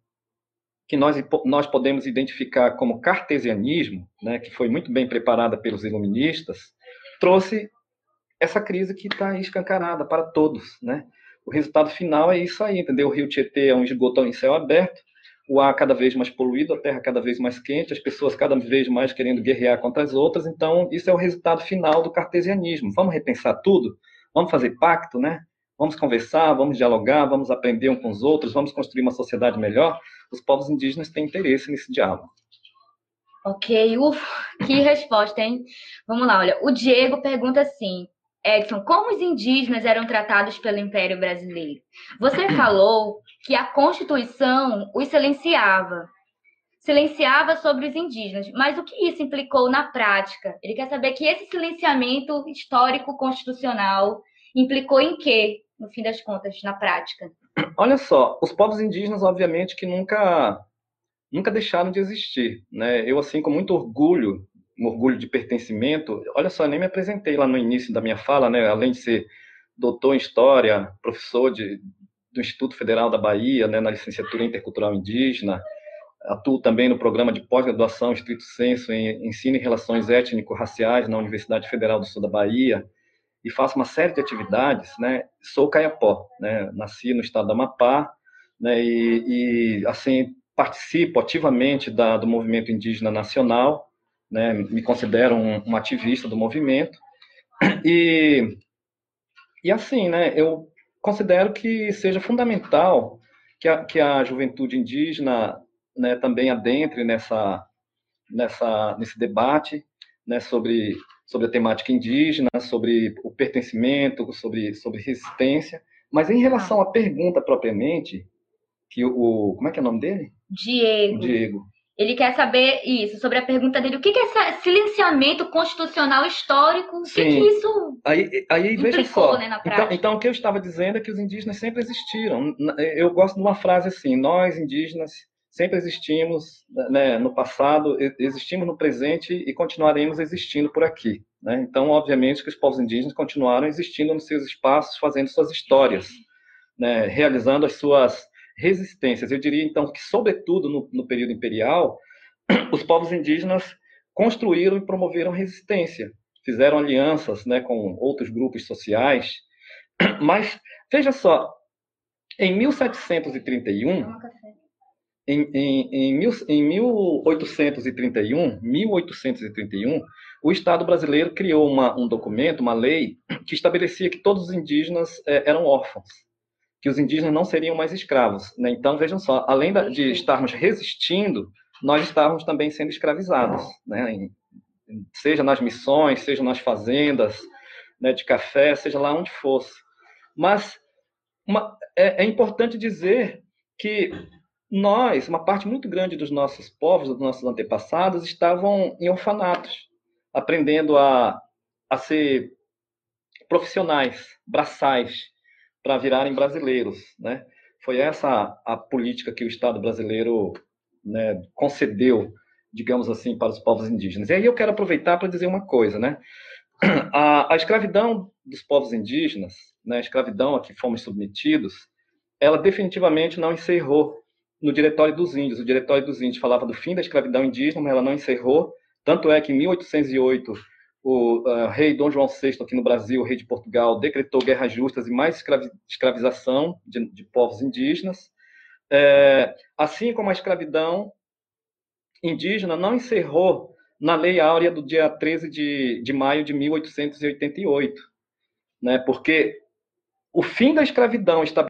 que nós, nós podemos identificar como cartesianismo, né, que foi muito bem preparada pelos iluministas, trouxe essa crise que está escancarada para todos, né? O resultado final é isso aí, entendeu? O rio Tietê é um esgoto em céu aberto, o ar cada vez mais poluído, a terra cada vez mais quente, as pessoas cada vez mais querendo guerrear contra as outras. Então, isso é o resultado final do cartesianismo. Vamos repensar tudo? Vamos fazer pacto, né? vamos conversar, vamos dialogar, vamos aprender um com os outros, vamos construir uma sociedade melhor, os povos indígenas têm interesse nesse diálogo. Ok, ufa, que resposta, hein? Vamos lá, olha, o Diego pergunta assim, Edson, como os indígenas eram tratados pelo Império Brasileiro? Você falou que a Constituição os silenciava, silenciava sobre os indígenas, mas o que isso implicou na prática? Ele quer saber que esse silenciamento histórico constitucional implicou em quê, no fim das contas, na prática? Olha só, os povos indígenas, obviamente, que nunca nunca deixaram de existir, né? Eu assim com muito orgulho, um orgulho de pertencimento. Olha só, nem me apresentei lá no início da minha fala, né? Além de ser doutor em história, professor de, do Instituto Federal da Bahia, né, na licenciatura intercultural indígena, atuo também no programa de pós-graduação estrito senso em ensino e relações étnico-raciais na Universidade Federal do Sul da Bahia e faço uma série de atividades, né? Sou caiapó, né? Nasci no estado do Amapá, né? E, e assim participo ativamente da, do movimento indígena nacional, né? Me considero um, um ativista do movimento e e assim, né? Eu considero que seja fundamental que a, que a juventude indígena né, também adentre nessa, nessa, nesse debate né, sobre, sobre a temática indígena, sobre o pertencimento, sobre, sobre resistência. Mas em relação à pergunta propriamente, que o, como é que é o nome dele? Diego. Diego. Ele quer saber isso, sobre a pergunta dele, o que é esse silenciamento constitucional histórico? O que, que isso aí, aí, veja só. Né, então, então, o que eu estava dizendo é que os indígenas sempre existiram. Eu gosto de uma frase assim, nós indígenas sempre existimos né, no passado, existimos no presente e continuaremos existindo por aqui. Né? Então, obviamente que os povos indígenas continuaram existindo nos seus espaços, fazendo suas histórias, né, realizando as suas resistências. Eu diria, então, que, sobretudo no, no período imperial, *clears throat* os povos indígenas construíram e promoveram resistência, fizeram alianças né, com outros grupos sociais. *clears throat* Mas, veja só, em 1731, em, em, em, mil, em 1831, 1831, o Estado brasileiro criou uma, um documento, uma lei, que estabelecia que todos os indígenas é, eram órfãos, que os indígenas não seriam mais escravos. Né? Então, vejam só, além da, de estarmos resistindo, nós estávamos também sendo escravizados, né? Em, seja nas missões, seja nas fazendas né, de café, seja lá onde fosse. Mas uma, é, é importante dizer que nós, uma parte muito grande dos nossos povos, dos nossos antepassados, estavam em orfanatos, aprendendo a, a ser profissionais, braçais, para virarem brasileiros. Né? Foi essa a política que o Estado brasileiro né, concedeu, digamos assim, para os povos indígenas. E aí eu quero aproveitar para dizer uma coisa. Né? *clears throat* A, a escravidão dos povos indígenas, né, a escravidão a que fomos submetidos, ela definitivamente não encerrou no Diretório dos Índios. O Diretório dos Índios falava do fim da escravidão indígena, mas ela não encerrou. Tanto é que em 1808 o uh, rei Dom João VI aqui no Brasil, o rei de Portugal, decretou guerras justas e mais escravi escravização de, de, povos indígenas. É, assim como a escravidão indígena não encerrou na Lei Áurea do dia 13 de, de maio de 1888, né, porque o fim da escravidão está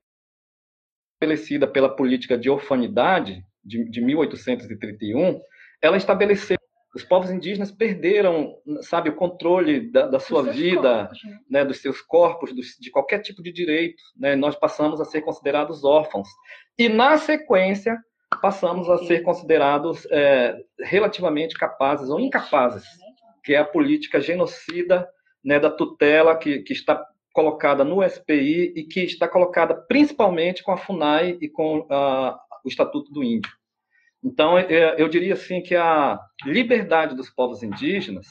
estabelecida pela política de orfanidade de, de 1831, ela estabeleceu os povos indígenas perderam, sabe, o controle da, da sua vida, corpos, né? né? dos seus corpos, dos, de qualquer tipo de direito. Né? Nós passamos a ser considerados órfãos. E, na sequência, passamos a ser considerados é, relativamente capazes ou incapazes, que é a política genocida né, da tutela que, que está colocada no SPI e que está colocada principalmente com a FUNAI e com a, o Estatuto do Índio. Então, é, eu diria assim que a liberdade dos povos indígenas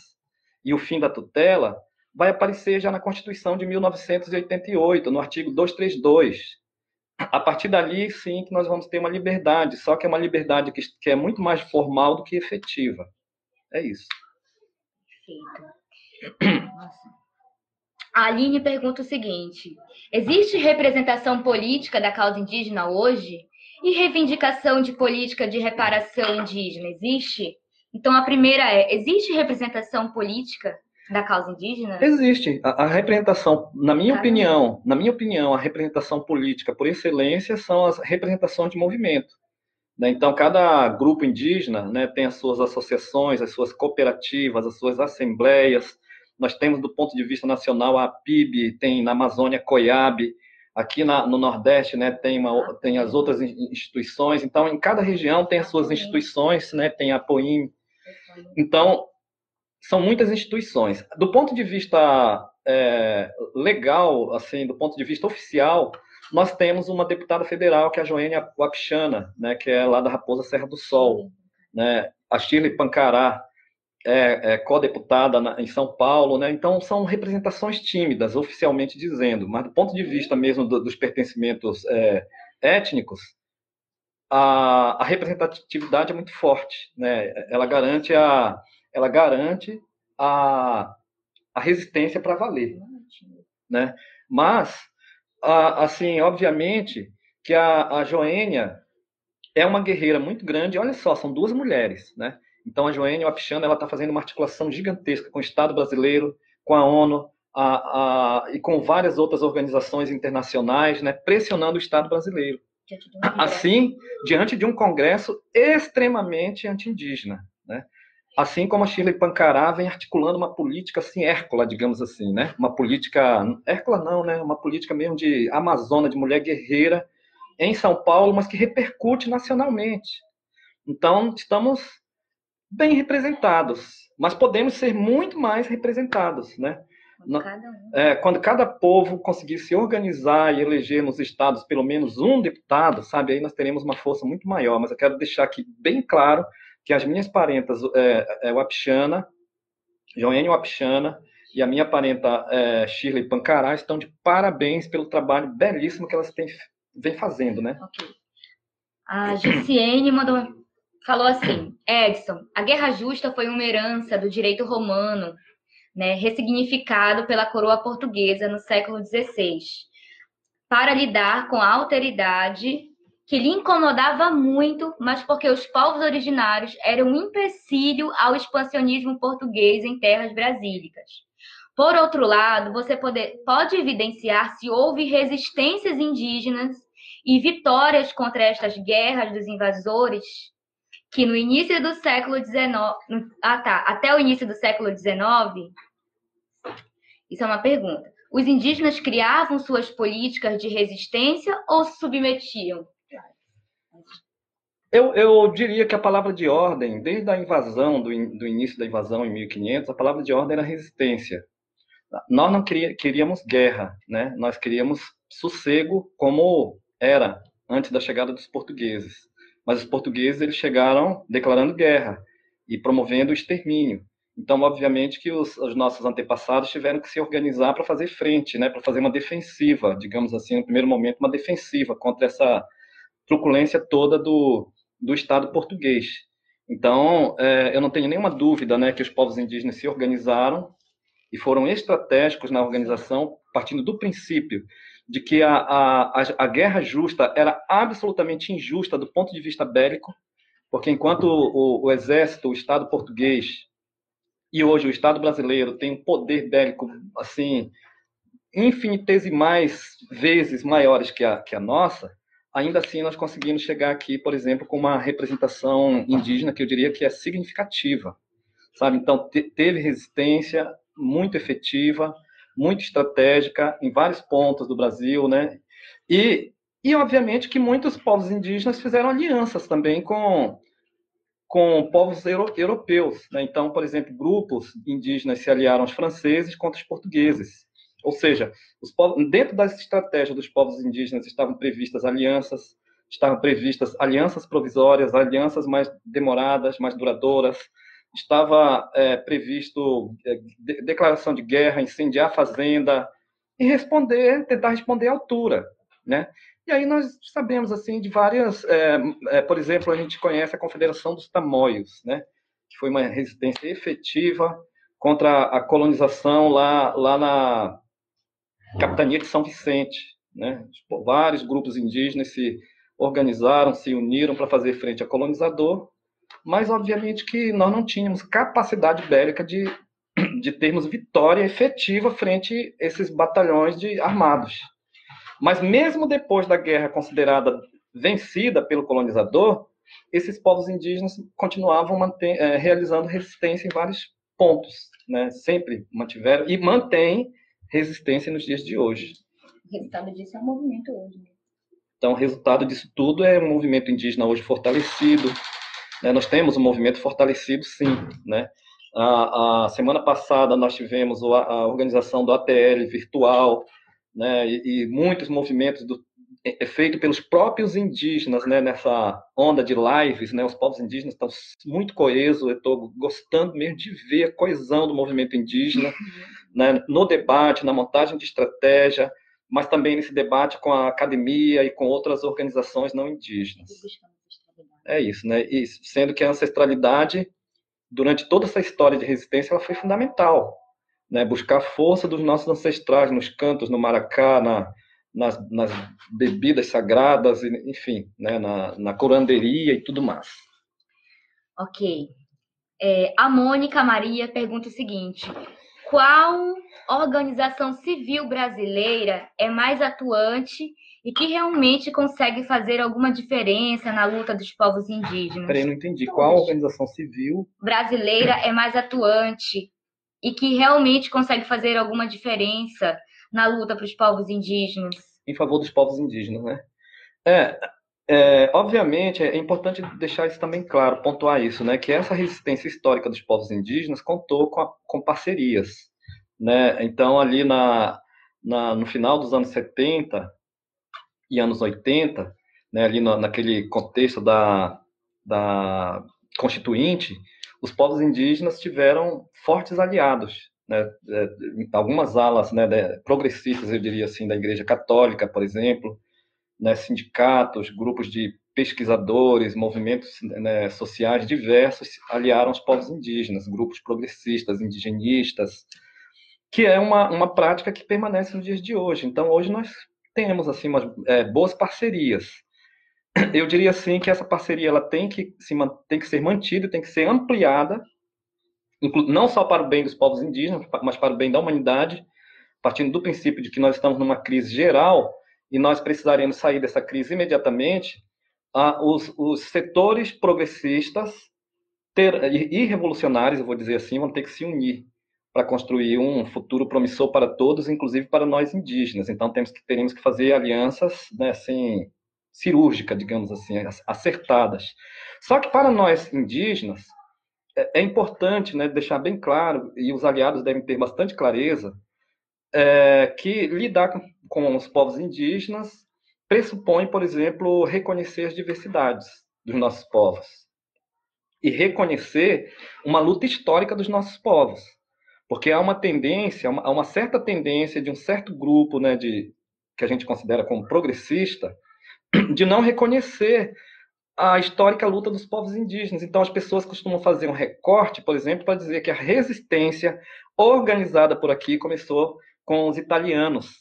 e o fim da tutela vai aparecer já na Constituição de 1988, no artigo 232. A partir dali, sim, que nós vamos ter uma liberdade, só que é uma liberdade que, que é muito mais formal do que efetiva. É isso. Perfeito. *clears throat* Nossa. A Aline pergunta o seguinte: existe representação política da causa indígena hoje? E reivindicação de política de reparação indígena existe? Então a primeira é: existe representação política da causa indígena? Existe. A, a representação, na minha Caramba. opinião, na minha opinião, a representação política por excelência são as representações de movimento. Né? Então, cada grupo indígena né, tem as suas associações, as suas cooperativas, as suas assembleias. Nós temos, do ponto de vista nacional, a PIB, tem na Amazônia COIAB, aqui na, no Nordeste né, tem, uma, tem as outras instituições. Então, em cada região tem as suas instituições, né, tem a POIM. Então, são muitas instituições. Do ponto de vista é, legal, assim, do ponto de vista oficial, nós temos uma deputada federal, que é a Joênia Wapichana, né, que é lá da Raposa Serra do Sol. Né? A Shirley Pancará é, é co-deputada em São Paulo. Né? Então, são representações tímidas, oficialmente dizendo, mas do ponto de vista mesmo do, dos pertencimentos é, étnicos, a, a, representatividade é muito forte. Né? Ela garante a, ela garante a, a resistência para valer. Né? Mas assim, obviamente que a, a Joênia é uma guerreira muito grande. Olha só, são duas mulheres, né? Então a Joênia Wapichana ela está fazendo uma articulação gigantesca com o Estado brasileiro, com a ONU a, a, e com várias outras organizações internacionais, né? Pressionando o Estado brasileiro. Assim, diante de um Congresso extremamente anti-indígena, né? Assim como a Shirley Pancará vem articulando uma política assim, Hércula, digamos assim, né? Uma política, Hércula não, né? Uma política mesmo de amazona, de mulher guerreira em São Paulo, mas que repercute nacionalmente. Então, estamos bem representados, mas podemos ser muito mais representados, né? Quando cada, um. é, quando cada povo conseguir se organizar e eleger nos estados pelo menos um deputado, sabe, aí nós teremos uma força muito maior. Mas eu quero deixar aqui bem claro que as minhas parentas é, é Wapichana, Joênia Wapichana e a minha parenta é, Shirley Pancará estão de parabéns pelo trabalho belíssimo que elas têm, vem fazendo, né? Ok. A Giciene mandou, falou assim, Edson, a Guerra Justa foi uma herança do direito romano, né, ressignificado pela coroa portuguesa no século XVI, para lidar com a alteridade que lhe incomodava muito, mas porque os povos originários eram um empecilho ao expansionismo português em terras brasílicas. Por outro lado, você pode, pode evidenciar se houve resistências indígenas e vitórias contra estas guerras dos invasores, que no início do século XIX, ah tá, até o início do século XIX, isso é uma pergunta. Os indígenas criavam suas políticas de resistência ou se submetiam? Eu, eu diria que a palavra de ordem, desde a invasão, do, do início da invasão em 1500, a palavra de ordem era resistência. Nós não queríamos guerra, né? nós queríamos sossego como era antes da chegada dos portugueses. Mas os portugueses eles chegaram declarando guerra e promovendo o extermínio. Então, obviamente que os, os nossos antepassados tiveram que se organizar para fazer frente, né, para fazer uma defensiva, digamos assim, no primeiro momento, uma defensiva contra essa truculência toda do, do Estado português. Então, é, eu não tenho nenhuma dúvida né, que os povos indígenas se organizaram e foram estratégicos na organização, partindo do princípio de que a, a, a, guerra justa era absolutamente injusta do ponto de vista bélico, porque enquanto o, o exército, o Estado português e hoje o Estado brasileiro tem um poder bélico assim infinitesimais vezes maiores que a, que a nossa, ainda assim nós conseguimos chegar aqui, por exemplo, com uma representação indígena que eu diria que é significativa, sabe? Então te teve resistência muito efetiva, muito estratégica em vários pontos do Brasil, né? E e obviamente que muitos povos indígenas fizeram alianças também com com povos euro europeus, né? Então, por exemplo, grupos indígenas se aliaram aos franceses contra os portugueses. Ou seja, povos, dentro das estratégias dos povos indígenas estavam previstas alianças, estavam previstas alianças provisórias, alianças mais demoradas, mais duradouras, estava é, previsto é, de, declaração de guerra, incendiar a fazenda e responder, tentar responder à altura, né? E aí nós sabemos assim de várias, é, é por exemplo, a gente conhece a Confederação dos Tamoios, né? Que foi uma resistência efetiva contra a colonização lá, lá na capitania de São Vicente. Né? Vários grupos indígenas se organizaram, se uniram para fazer frente ao colonizador, mas obviamente que nós não tínhamos capacidade bélica de, *clears throat* de termos vitória efetiva frente a esses batalhões de armados. Mas mesmo depois da guerra considerada vencida pelo colonizador, esses povos indígenas continuavam manter, é, realizando resistência em vários pontos, né? Sempre mantiveram e mantêm resistência nos dias de hoje. O resultado disso é um movimento hoje. Né? Então, o resultado disso tudo é um movimento indígena hoje fortalecido. Né? Nós temos um movimento fortalecido, sim. Né? A, a semana passada nós tivemos a, a organização do ATL virtual, né? e, e muitos movimentos do, é, é feito pelos próprios indígenas, né, nessa onda de lives, né, os povos indígenas estão muito coesos, eu estou gostando mesmo de ver a coesão do movimento indígena, uhum. né, no debate, na montagem de estratégia, mas também nesse debate com a academia e com outras organizações não indígenas. É isso, né, e sendo que a ancestralidade, durante toda essa história de resistência, ela foi fundamental, né, buscar a força dos nossos ancestrais nos cantos, no Maracá, na nas, nas bebidas sagradas, enfim, né, na, na curanderia e tudo mais. Ok. É, a Mônica Maria pergunta o seguinte: qual organização civil brasileira é mais atuante e que realmente consegue fazer alguma diferença na luta dos povos indígenas? Peraí, não entendi. Qual organização civil brasileira é mais atuante e que realmente consegue fazer alguma diferença na luta para os povos indígenas. Em favor dos povos indígenas, né? É, é, obviamente, é importante deixar isso também claro, pontuar isso, né? Que essa resistência histórica dos povos indígenas contou com, a, com parcerias, né? Então, ali na, na, no final dos anos 70 e anos 80, né, ali no, naquele contexto da, da Constituinte, os povos indígenas tiveram fortes aliados, né, é, algumas alas né, progressistas, eu diria assim, da Igreja Católica, por exemplo, né, sindicatos, grupos de pesquisadores, movimentos né, sociais diversos aliaram os povos indígenas, grupos progressistas, indigenistas, que é uma, uma prática que permanece nos dias de hoje. Então, hoje nós temos assim umas é, boas parcerias. *clears throat* Eu diria assim que essa parceria ela tem que, se, tem que ser mantida, tem que ser ampliada não só para o bem dos povos indígenas, mas para o bem da humanidade, partindo do princípio de que nós estamos numa crise geral e nós precisaremos sair dessa crise imediatamente, os, os setores progressistas ter, e revolucionários, eu vou dizer assim, vão ter que se unir para construir um futuro promissor para todos, inclusive para nós indígenas. Então temos que teremos que fazer alianças, né, assim, cirúrgicas, digamos assim, acertadas. Só que para nós indígenas é, é importante né, deixar bem claro, e os aliados devem ter bastante clareza, é, que lidar com, com os povos indígenas pressupõe, por exemplo, reconhecer as diversidades dos nossos povos e reconhecer uma luta histórica dos nossos povos, porque há uma tendência, há uma certa tendência de um certo grupo, né, de que a gente considera como progressista, *clears throat* de não reconhecer a histórica luta dos povos indígenas. Então, as pessoas costumam fazer um recorte, por exemplo, para dizer que a resistência organizada por aqui começou com os italianos,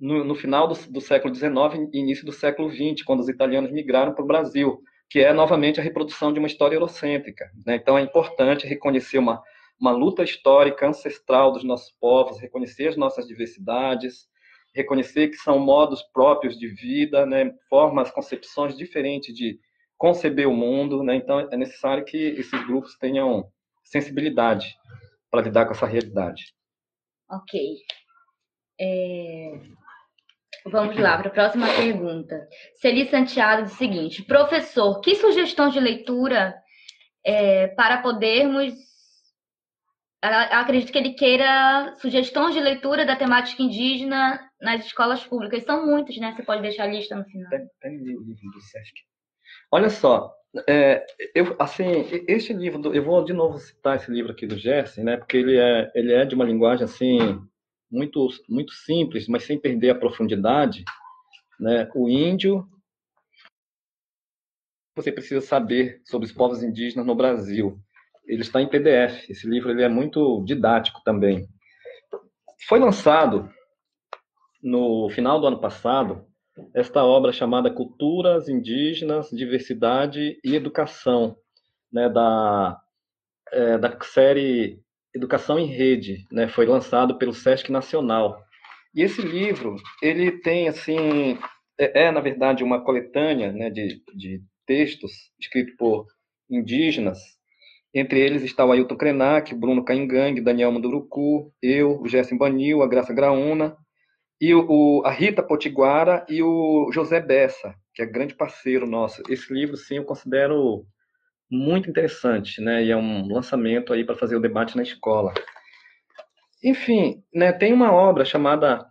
no, no final do, do, século XIX e início do século XX, quando os italianos migraram para o Brasil, que é novamente a reprodução de uma história eurocêntrica. Né? Então, é importante reconhecer uma, uma luta histórica ancestral dos nossos povos, reconhecer as nossas diversidades, reconhecer que são modos próprios de vida, né? formas, concepções diferentes de conceber o mundo, né? Então é necessário que esses grupos tenham sensibilidade para lidar com essa realidade. Ok. É... Vamos lá para a próxima pergunta. Celi Santiago diz o seguinte: professor, que sugestões de leitura é, para podermos. Acredito que ele queira sugestões de leitura da temática indígena nas escolas públicas. São muitas, né? Você pode deixar a lista no final. Tem o livro do SESC. Olha só, é, eu, assim, este livro, do, eu vou de novo citar esse livro aqui do Gerson, né, porque ele é, ele é de uma linguagem, assim, muito, muito simples, mas sem perder a profundidade, né, o índio, você precisa saber sobre os povos indígenas no Brasil. Ele está em PDF, esse livro ele é muito didático também. Foi lançado no final do ano passado, esta obra chamada Culturas Indígenas, Diversidade e Educação, né, da, é, da série Educação em Rede, né? Foi lançado pelo Sesc Nacional. E esse livro, ele tem, assim, é, é na verdade uma coletânea né, de, de textos escritos por indígenas. Entre eles está o Ailton Krenak, Bruno Caingang, Daniel Manduruku, eu, o Gerson Banil, a Graça Graúna, e o, a Rita Potiguara e o José Bessa, que é grande parceiro nosso. Esse livro, sim, eu considero muito interessante, né? E é um lançamento aí para fazer o debate na escola. Enfim, né, tem uma obra chamada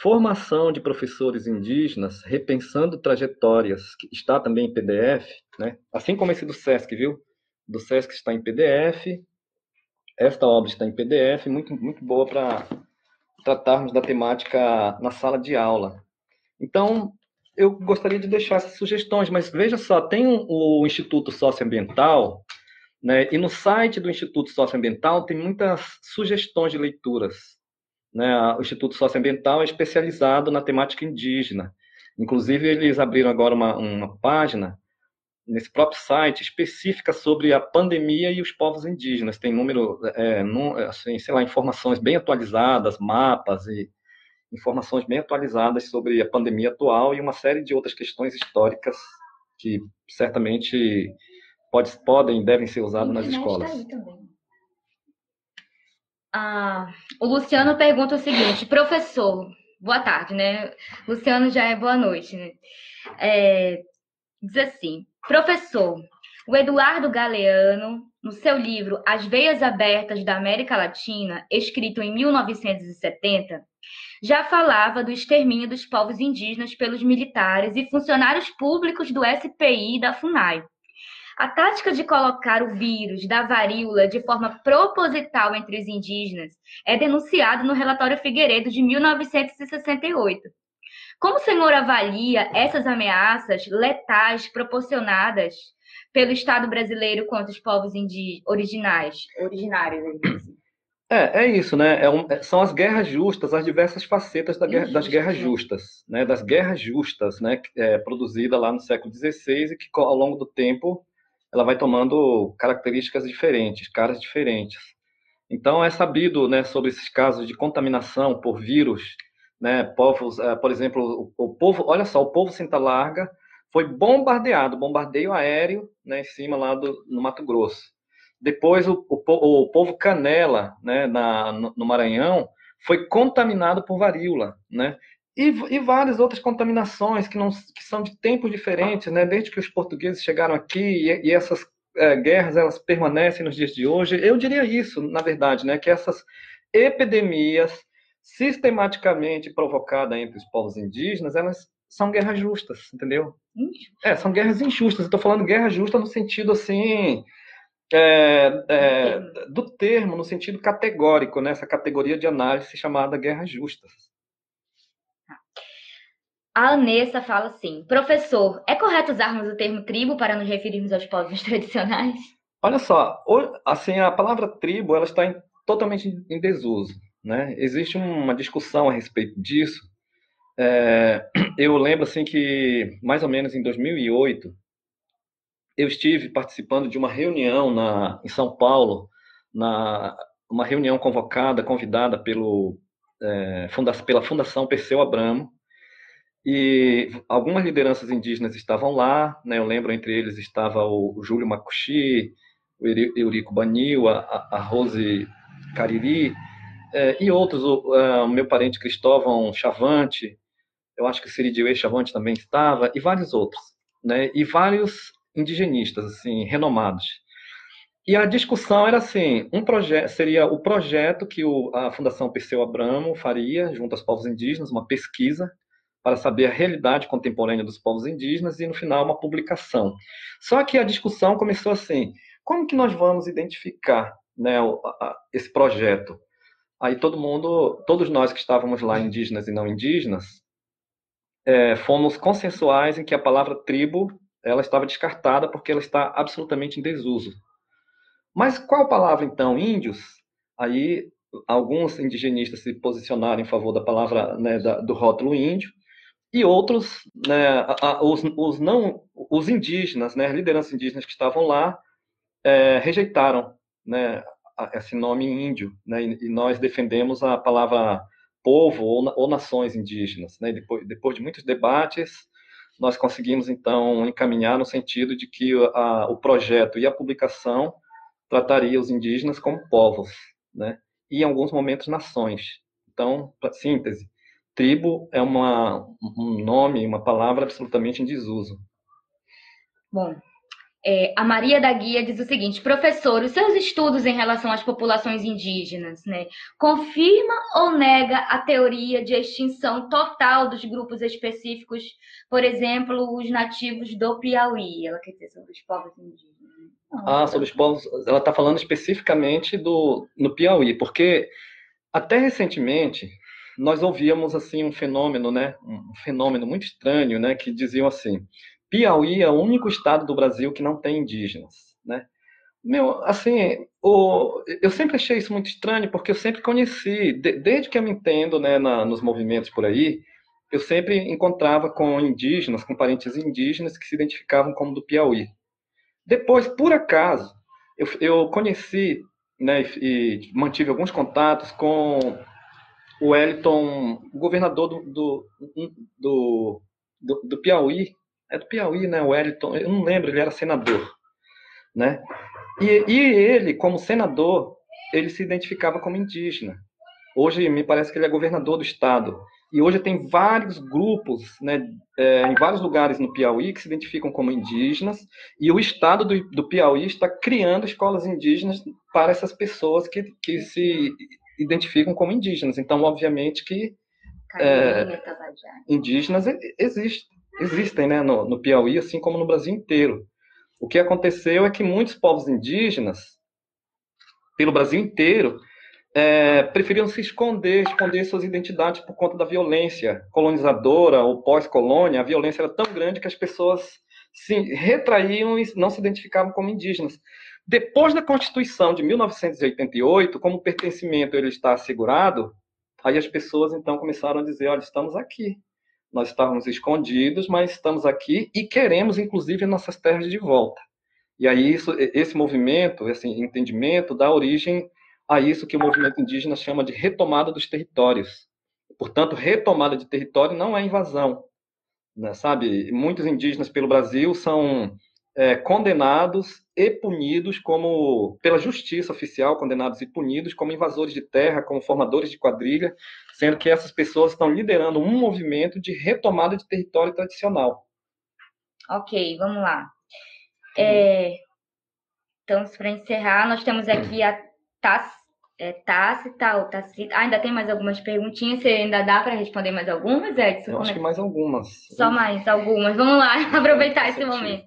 Formação de Professores Indígenas, Repensando Trajetórias, que está também em PDF, né? Assim como esse do SESC, viu? Do SESC está em PDF. Esta obra está em PDF, muito muito boa para tratarmos da temática na sala de aula. Então, eu gostaria de deixar essas sugestões, mas veja só, tem o Instituto Socioambiental, né, e no site do Instituto Socioambiental tem muitas sugestões de leituras. Né? O Instituto Socioambiental é especializado na temática indígena. Inclusive, eles abriram agora uma, uma página nesse próprio site específica sobre a pandemia e os povos indígenas. Tem número, é, assim, sei lá, informações bem atualizadas, mapas e informações bem atualizadas sobre a pandemia atual e uma série de outras questões históricas que certamente pode, podem devem ser usadas nas escolas. Ah, o Luciano pergunta o seguinte, professor, boa tarde, né? Luciano já é boa noite, né? É, diz assim, professor, o Eduardo Galeano, no seu livro As Veias Abertas da América Latina, escrito em 1970, já falava do extermínio dos povos indígenas pelos militares e funcionários públicos do SPI e da FUNAI. A tática de colocar o vírus da varíola de forma proposital entre os indígenas é denunciado no relatório Figueiredo de 1968. Como o senhor avalia essas ameaças letais proporcionadas pelo Estado brasileiro contra os povos originais, originários? É, é isso, né? É um, é, são as guerras justas, as diversas facetas da guerra, das guerras justas, né? Das guerras justas, né? É, produzida lá no século XVI e que ao longo do tempo ela vai tomando características diferentes, caras diferentes. Então é sabido, né, sobre esses casos de contaminação por vírus, né? Povos, é, por exemplo, o, povo, olha só, o povo Senta Larga foi bombardeado, bombardeio aéreo, né, em cima lá do, no Mato Grosso. Depois, o, o, o povo Canela, né, na, no Maranhão, foi contaminado por varíola, né? E, e, várias outras contaminações que, não, que são de tempos diferentes, né? Desde que os portugueses chegaram aqui e, e essas é, guerras elas permanecem nos dias de hoje. Eu diria isso, na verdade, né? Que essas epidemias sistematicamente provocadas entre os povos indígenas, elas são guerras justas, entendeu? É, são guerras injustas. Estou falando guerra justa no sentido assim é, é, do termo, no sentido categórico, nessa né? categoria de análise chamada guerras justas. A Anessa fala assim: professor, é correto usarmos o termo tribo para nos referirmos aos povos *laughs* tradicionais? Olha só, assim a palavra tribo ela está em, totalmente em desuso, né? Existe uma discussão a respeito disso. É, *clears throat* eu lembro assim que mais ou menos em 2008 eu estive participando de uma reunião na, em São Paulo, na, uma reunião convocada, convidada pelo, é, funda, pela Fundação Perseu Abramo, e algumas lideranças indígenas estavam lá, né, eu lembro entre eles estava o, o Júlio Macuxi, o Eurico Banil, a, a Rose Cariri, e outros, o, é, o, meu parente Cristóvão Chavante, eu acho que Siridiue Chavante também estava, e vários outros. Né, e vários indigenistas, assim, renomados. E a discussão era assim, um projeto seria o projeto que o, a Fundação Perseu Abramo faria junto aos povos indígenas, uma pesquisa para saber a realidade contemporânea dos povos indígenas e no final uma publicação. Só que a discussão começou assim: como que nós vamos identificar, né, esse projeto? Aí todo mundo, todos nós que estávamos lá, indígenas e não indígenas, é, fomos consensuais em que a palavra tribo ela estava descartada porque ela está absolutamente em desuso. Mas qual palavra então? Índios? Aí alguns indigenistas se posicionaram em favor da palavra né, da, do rótulo índio e outros, né, a, a, os, os, não, os indígenas, né, lideranças indígenas que estavam lá, é, rejeitaram né, esse nome índio, né? E, nós defendemos a palavra povo ou, ou nações indígenas, né? depois, depois de muitos debates, nós conseguimos então encaminhar no sentido de que a, o projeto e a publicação trataria os indígenas como povos, né? E em alguns momentos nações. Então, para síntese, tribo é uma, um nome, uma palavra absolutamente em desuso. Bom, é, a Maria da Guia diz o seguinte: professor, os seus estudos em relação às populações indígenas, né, confirma ou nega a teoria de extinção total dos grupos específicos, por exemplo, os nativos do Piauí? Ela quer dizer sobre os povos indígenas. ah, sobre os povos. Ela está falando especificamente do no Piauí, porque até recentemente nós ouvíamos assim um fenômeno, né, um fenômeno muito estranho, né, que diziam assim Piauí é o único estado do Brasil que não tem indígenas, né? Meu, assim, o, eu sempre achei isso muito estranho, porque eu sempre conheci, de, desde que eu me entendo, né, na, nos movimentos por aí, eu sempre encontrava com indígenas, com parentes indígenas que se identificavam como do Piauí. Depois, por acaso, eu, eu conheci, né, e, e mantive alguns contatos com o Wellington, governador do, do, do, do, do Piauí, é do Piauí, né? O Wellington, eu não lembro, ele era senador, né? E, e ele, como senador, ele se identificava como indígena. Hoje me parece que ele é governador do estado. E hoje tem vários grupos, né, é, em vários lugares no Piauí que se identificam como indígenas. E o estado do, do Piauí está criando escolas indígenas para essas pessoas que, que se identificam como indígenas. Então, obviamente que é, indígenas existem existem né, no, no Piauí, assim como no Brasil inteiro. O que aconteceu é que muitos povos indígenas, pelo Brasil inteiro, é, preferiam se esconder, esconder suas identidades por conta da violência colonizadora ou pós-colônia. A violência era tão grande que as pessoas se retraíam e não se identificavam como indígenas. Depois da Constituição de 1988, como o pertencimento ele está assegurado, aí as pessoas então começaram a dizer, olha, estamos aqui, nós estávamos escondidos, mas estamos aqui e queremos, inclusive, nossas terras de volta. E aí isso, esse movimento, esse entendimento dá origem a isso que o movimento indígena chama de retomada dos territórios. Portanto, retomada de território não é invasão, né? sabe? Muitos indígenas pelo Brasil são é, condenados e punidos como pela justiça oficial, condenados e punidos como invasores de terra, como formadores de quadrilha, sendo que essas pessoas estão liderando um movimento de retomada de território tradicional. Ok, vamos lá. É, então, para encerrar, nós temos aqui a Tass, é, Tácita ou Tacita. Ah, ainda tem mais algumas perguntinhas. Você ainda dá para responder mais algumas, Edson? Eu acho é que mais algumas. Só mais algumas. Vamos lá, *laughs* aproveitar esse momento.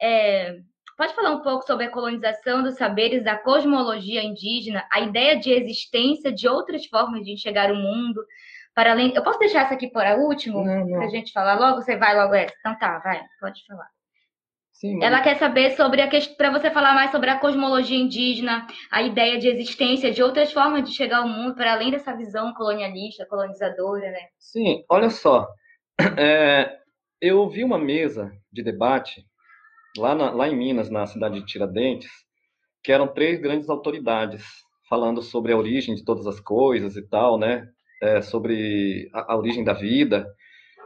É, pode falar um pouco sobre a colonização dos saberes da cosmologia indígena, a ideia de existência de outras formas de enxergar o mundo, para além. Eu posso deixar essa aqui para último? Para a gente falar logo? Você vai logo essa? Então tá, vai, pode falar. Sim, Ela quer saber sobre a questão, para você falar mais sobre a cosmologia indígena, a ideia de existência de outras formas de chegar ao mundo, para além dessa visão colonialista, colonizadora, né? Sim, olha só. *clears throat* É, eu vi uma mesa de debate lá, na, lá em Minas, na cidade de Tiradentes, que eram três grandes autoridades falando sobre a origem de todas as coisas e tal, né? É, sobre a, a, origem da vida.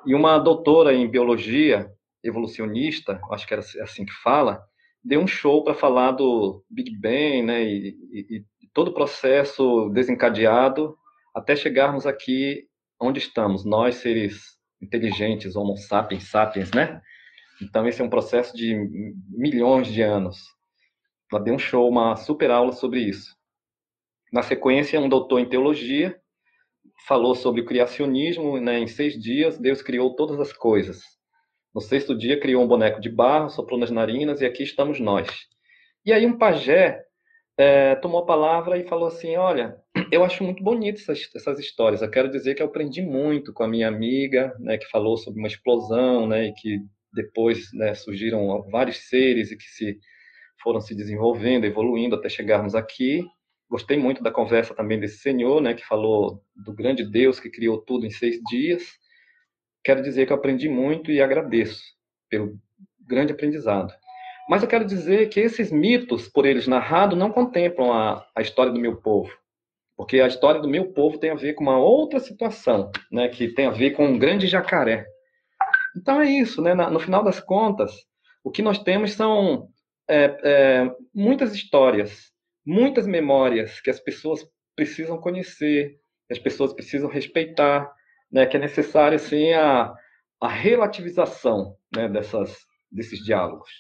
E uma doutora em biologia evolucionista, acho que era assim que fala, deu um show para falar do Big Bang, né? E, e, e todo o processo desencadeado até chegarmos aqui onde estamos, nós seres inteligentes, Homo sapiens sapiens, né? Então, esse é um processo de milhões de anos. Ela deu um show, uma super aula sobre isso. Na sequência, um doutor em teologia falou sobre o criacionismo. Né? Em seis dias, Deus criou todas as coisas. No sexto dia, criou um boneco de barro, soprou nas narinas e aqui estamos nós. E aí, um pajé é, tomou a palavra e falou assim: Olha, eu acho muito bonito essas, essas histórias. Eu quero dizer que eu aprendi muito com a minha amiga, né, que falou sobre uma explosão, né, e que depois né, surgiram vários seres e que se foram se desenvolvendo, evoluindo até chegarmos aqui. Gostei muito da conversa também desse senhor, né, que falou do grande Deus que criou tudo em seis dias. Quero dizer que eu aprendi muito e agradeço pelo grande aprendizado. Mas eu quero dizer que esses mitos, por eles narrados, não contemplam a, a história do meu povo. Porque a história do meu povo tem a ver com uma outra situação, né, que tem a ver com um grande jacaré. Então é isso, né? no final das contas, o que nós temos são é, é, muitas histórias, muitas memórias que as pessoas precisam conhecer, que as pessoas precisam respeitar, né? Que é necessário assim a, a relativização né, dessas, desses diálogos.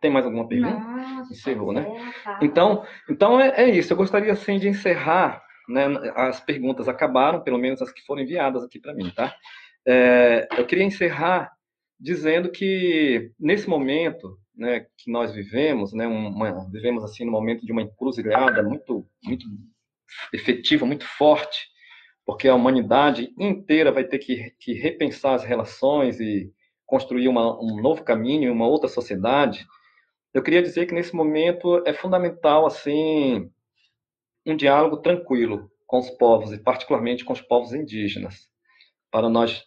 Tem mais alguma pergunta? Nossa, Encerrou, né? tá. Então, então é, é, isso. Eu gostaria assim de encerrar. Né, as perguntas acabaram, pelo menos as que foram enviadas aqui para mim, tá? É, eu queria encerrar dizendo que nesse momento, né, que nós vivemos, né, uma, vivemos assim no momento de uma encruzilhada muito, muito efetiva, muito forte, porque a humanidade inteira vai ter que, que repensar as relações e construir uma, um novo caminho, uma outra sociedade. Eu queria dizer que nesse momento é fundamental assim um diálogo tranquilo com os povos e particularmente com os povos indígenas, para nós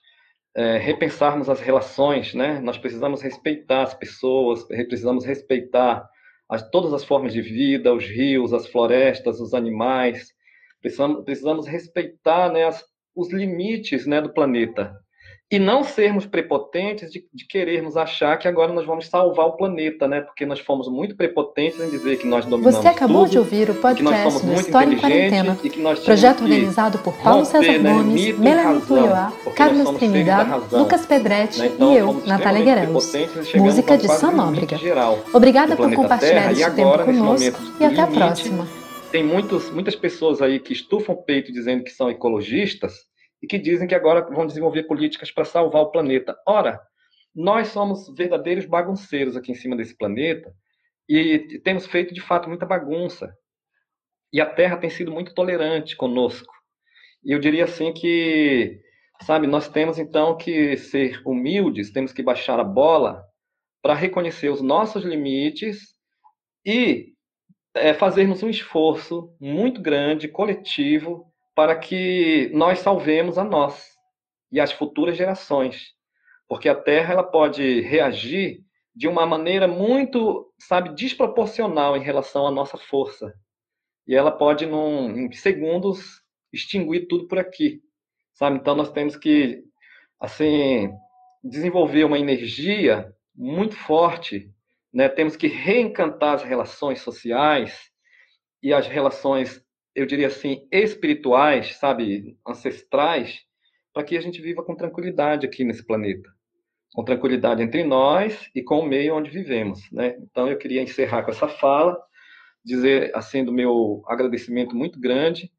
é, repensarmos as relações, né? Nós precisamos respeitar as pessoas, precisamos respeitar as, todas as formas de vida, os rios, as florestas, os animais. Precisamos, precisamos respeitar né, as, os limites né, do planeta e não sermos prepotentes de, de, querermos achar que agora nós vamos salvar o planeta, né? Porque nós fomos muito prepotentes em dizer que nós dominamos Você acabou tudo, de ouvir o podcast do História em Quarentena, projeto organizado por Paulo romper, César né, Gomes, Melanie Puyoá, Carlos Trinidad, Lucas Pedretti né? então, e eu, Natália Guerelos. Música de Sam Nóbrega. Obrigada por compartilhar este tempo conosco e até a próxima. Tem muitos, muitas pessoas aí que estufam o peito dizendo que são ecologistas, e que dizem que agora vão desenvolver políticas para salvar o planeta. Ora, nós somos verdadeiros bagunceiros aqui em cima desse planeta e temos feito de fato muita bagunça. E a Terra tem sido muito tolerante conosco. E eu diria assim que, sabe, nós temos então que ser humildes, temos que baixar a bola para reconhecer os nossos limites e é, fazermos um esforço muito grande, coletivo, para que nós salvemos a nós e as futuras gerações. Porque a Terra ela pode reagir de uma maneira muito, sabe, desproporcional em relação à nossa força. E ela pode, num, em segundos, extinguir tudo por aqui. Sabe? Então nós temos que, assim, desenvolver uma energia muito forte, né? Temos que reencantar as relações sociais e as relações eu diria assim, espirituais, sabe, ancestrais, para que a gente viva com tranquilidade aqui nesse planeta. Com tranquilidade entre nós e com o meio onde vivemos, né? Então eu queria encerrar com essa fala, dizer assim do meu agradecimento muito grande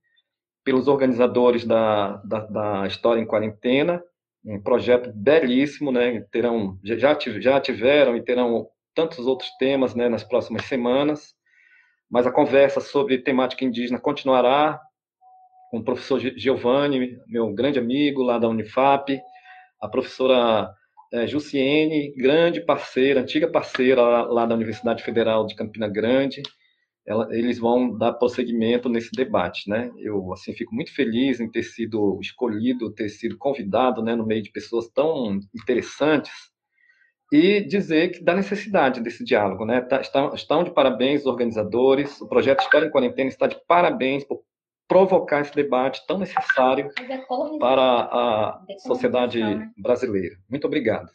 pelos organizadores da, da, da História em Quarentena, um projeto belíssimo, né? Terão já já tiveram e terão tantos outros temas, né, nas próximas semanas mas a conversa sobre temática indígena continuará com o professor Giovanni, meu grande amigo lá da Unifap, a professora é, Jussiene, grande parceira, antiga parceira lá, da Universidade Federal de Campina Grande. Ela, eles vão dar prosseguimento nesse debate, né? Eu assim fico muito feliz em ter sido escolhido, ter sido convidado, né, no meio de pessoas tão interessantes e dizer que da necessidade desse diálogo. Né? Tá, estão, estão de parabéns os organizadores, o projeto História em Quarentena está de parabéns por provocar esse debate tão necessário é para a sociedade né? brasileira. Muito obrigado.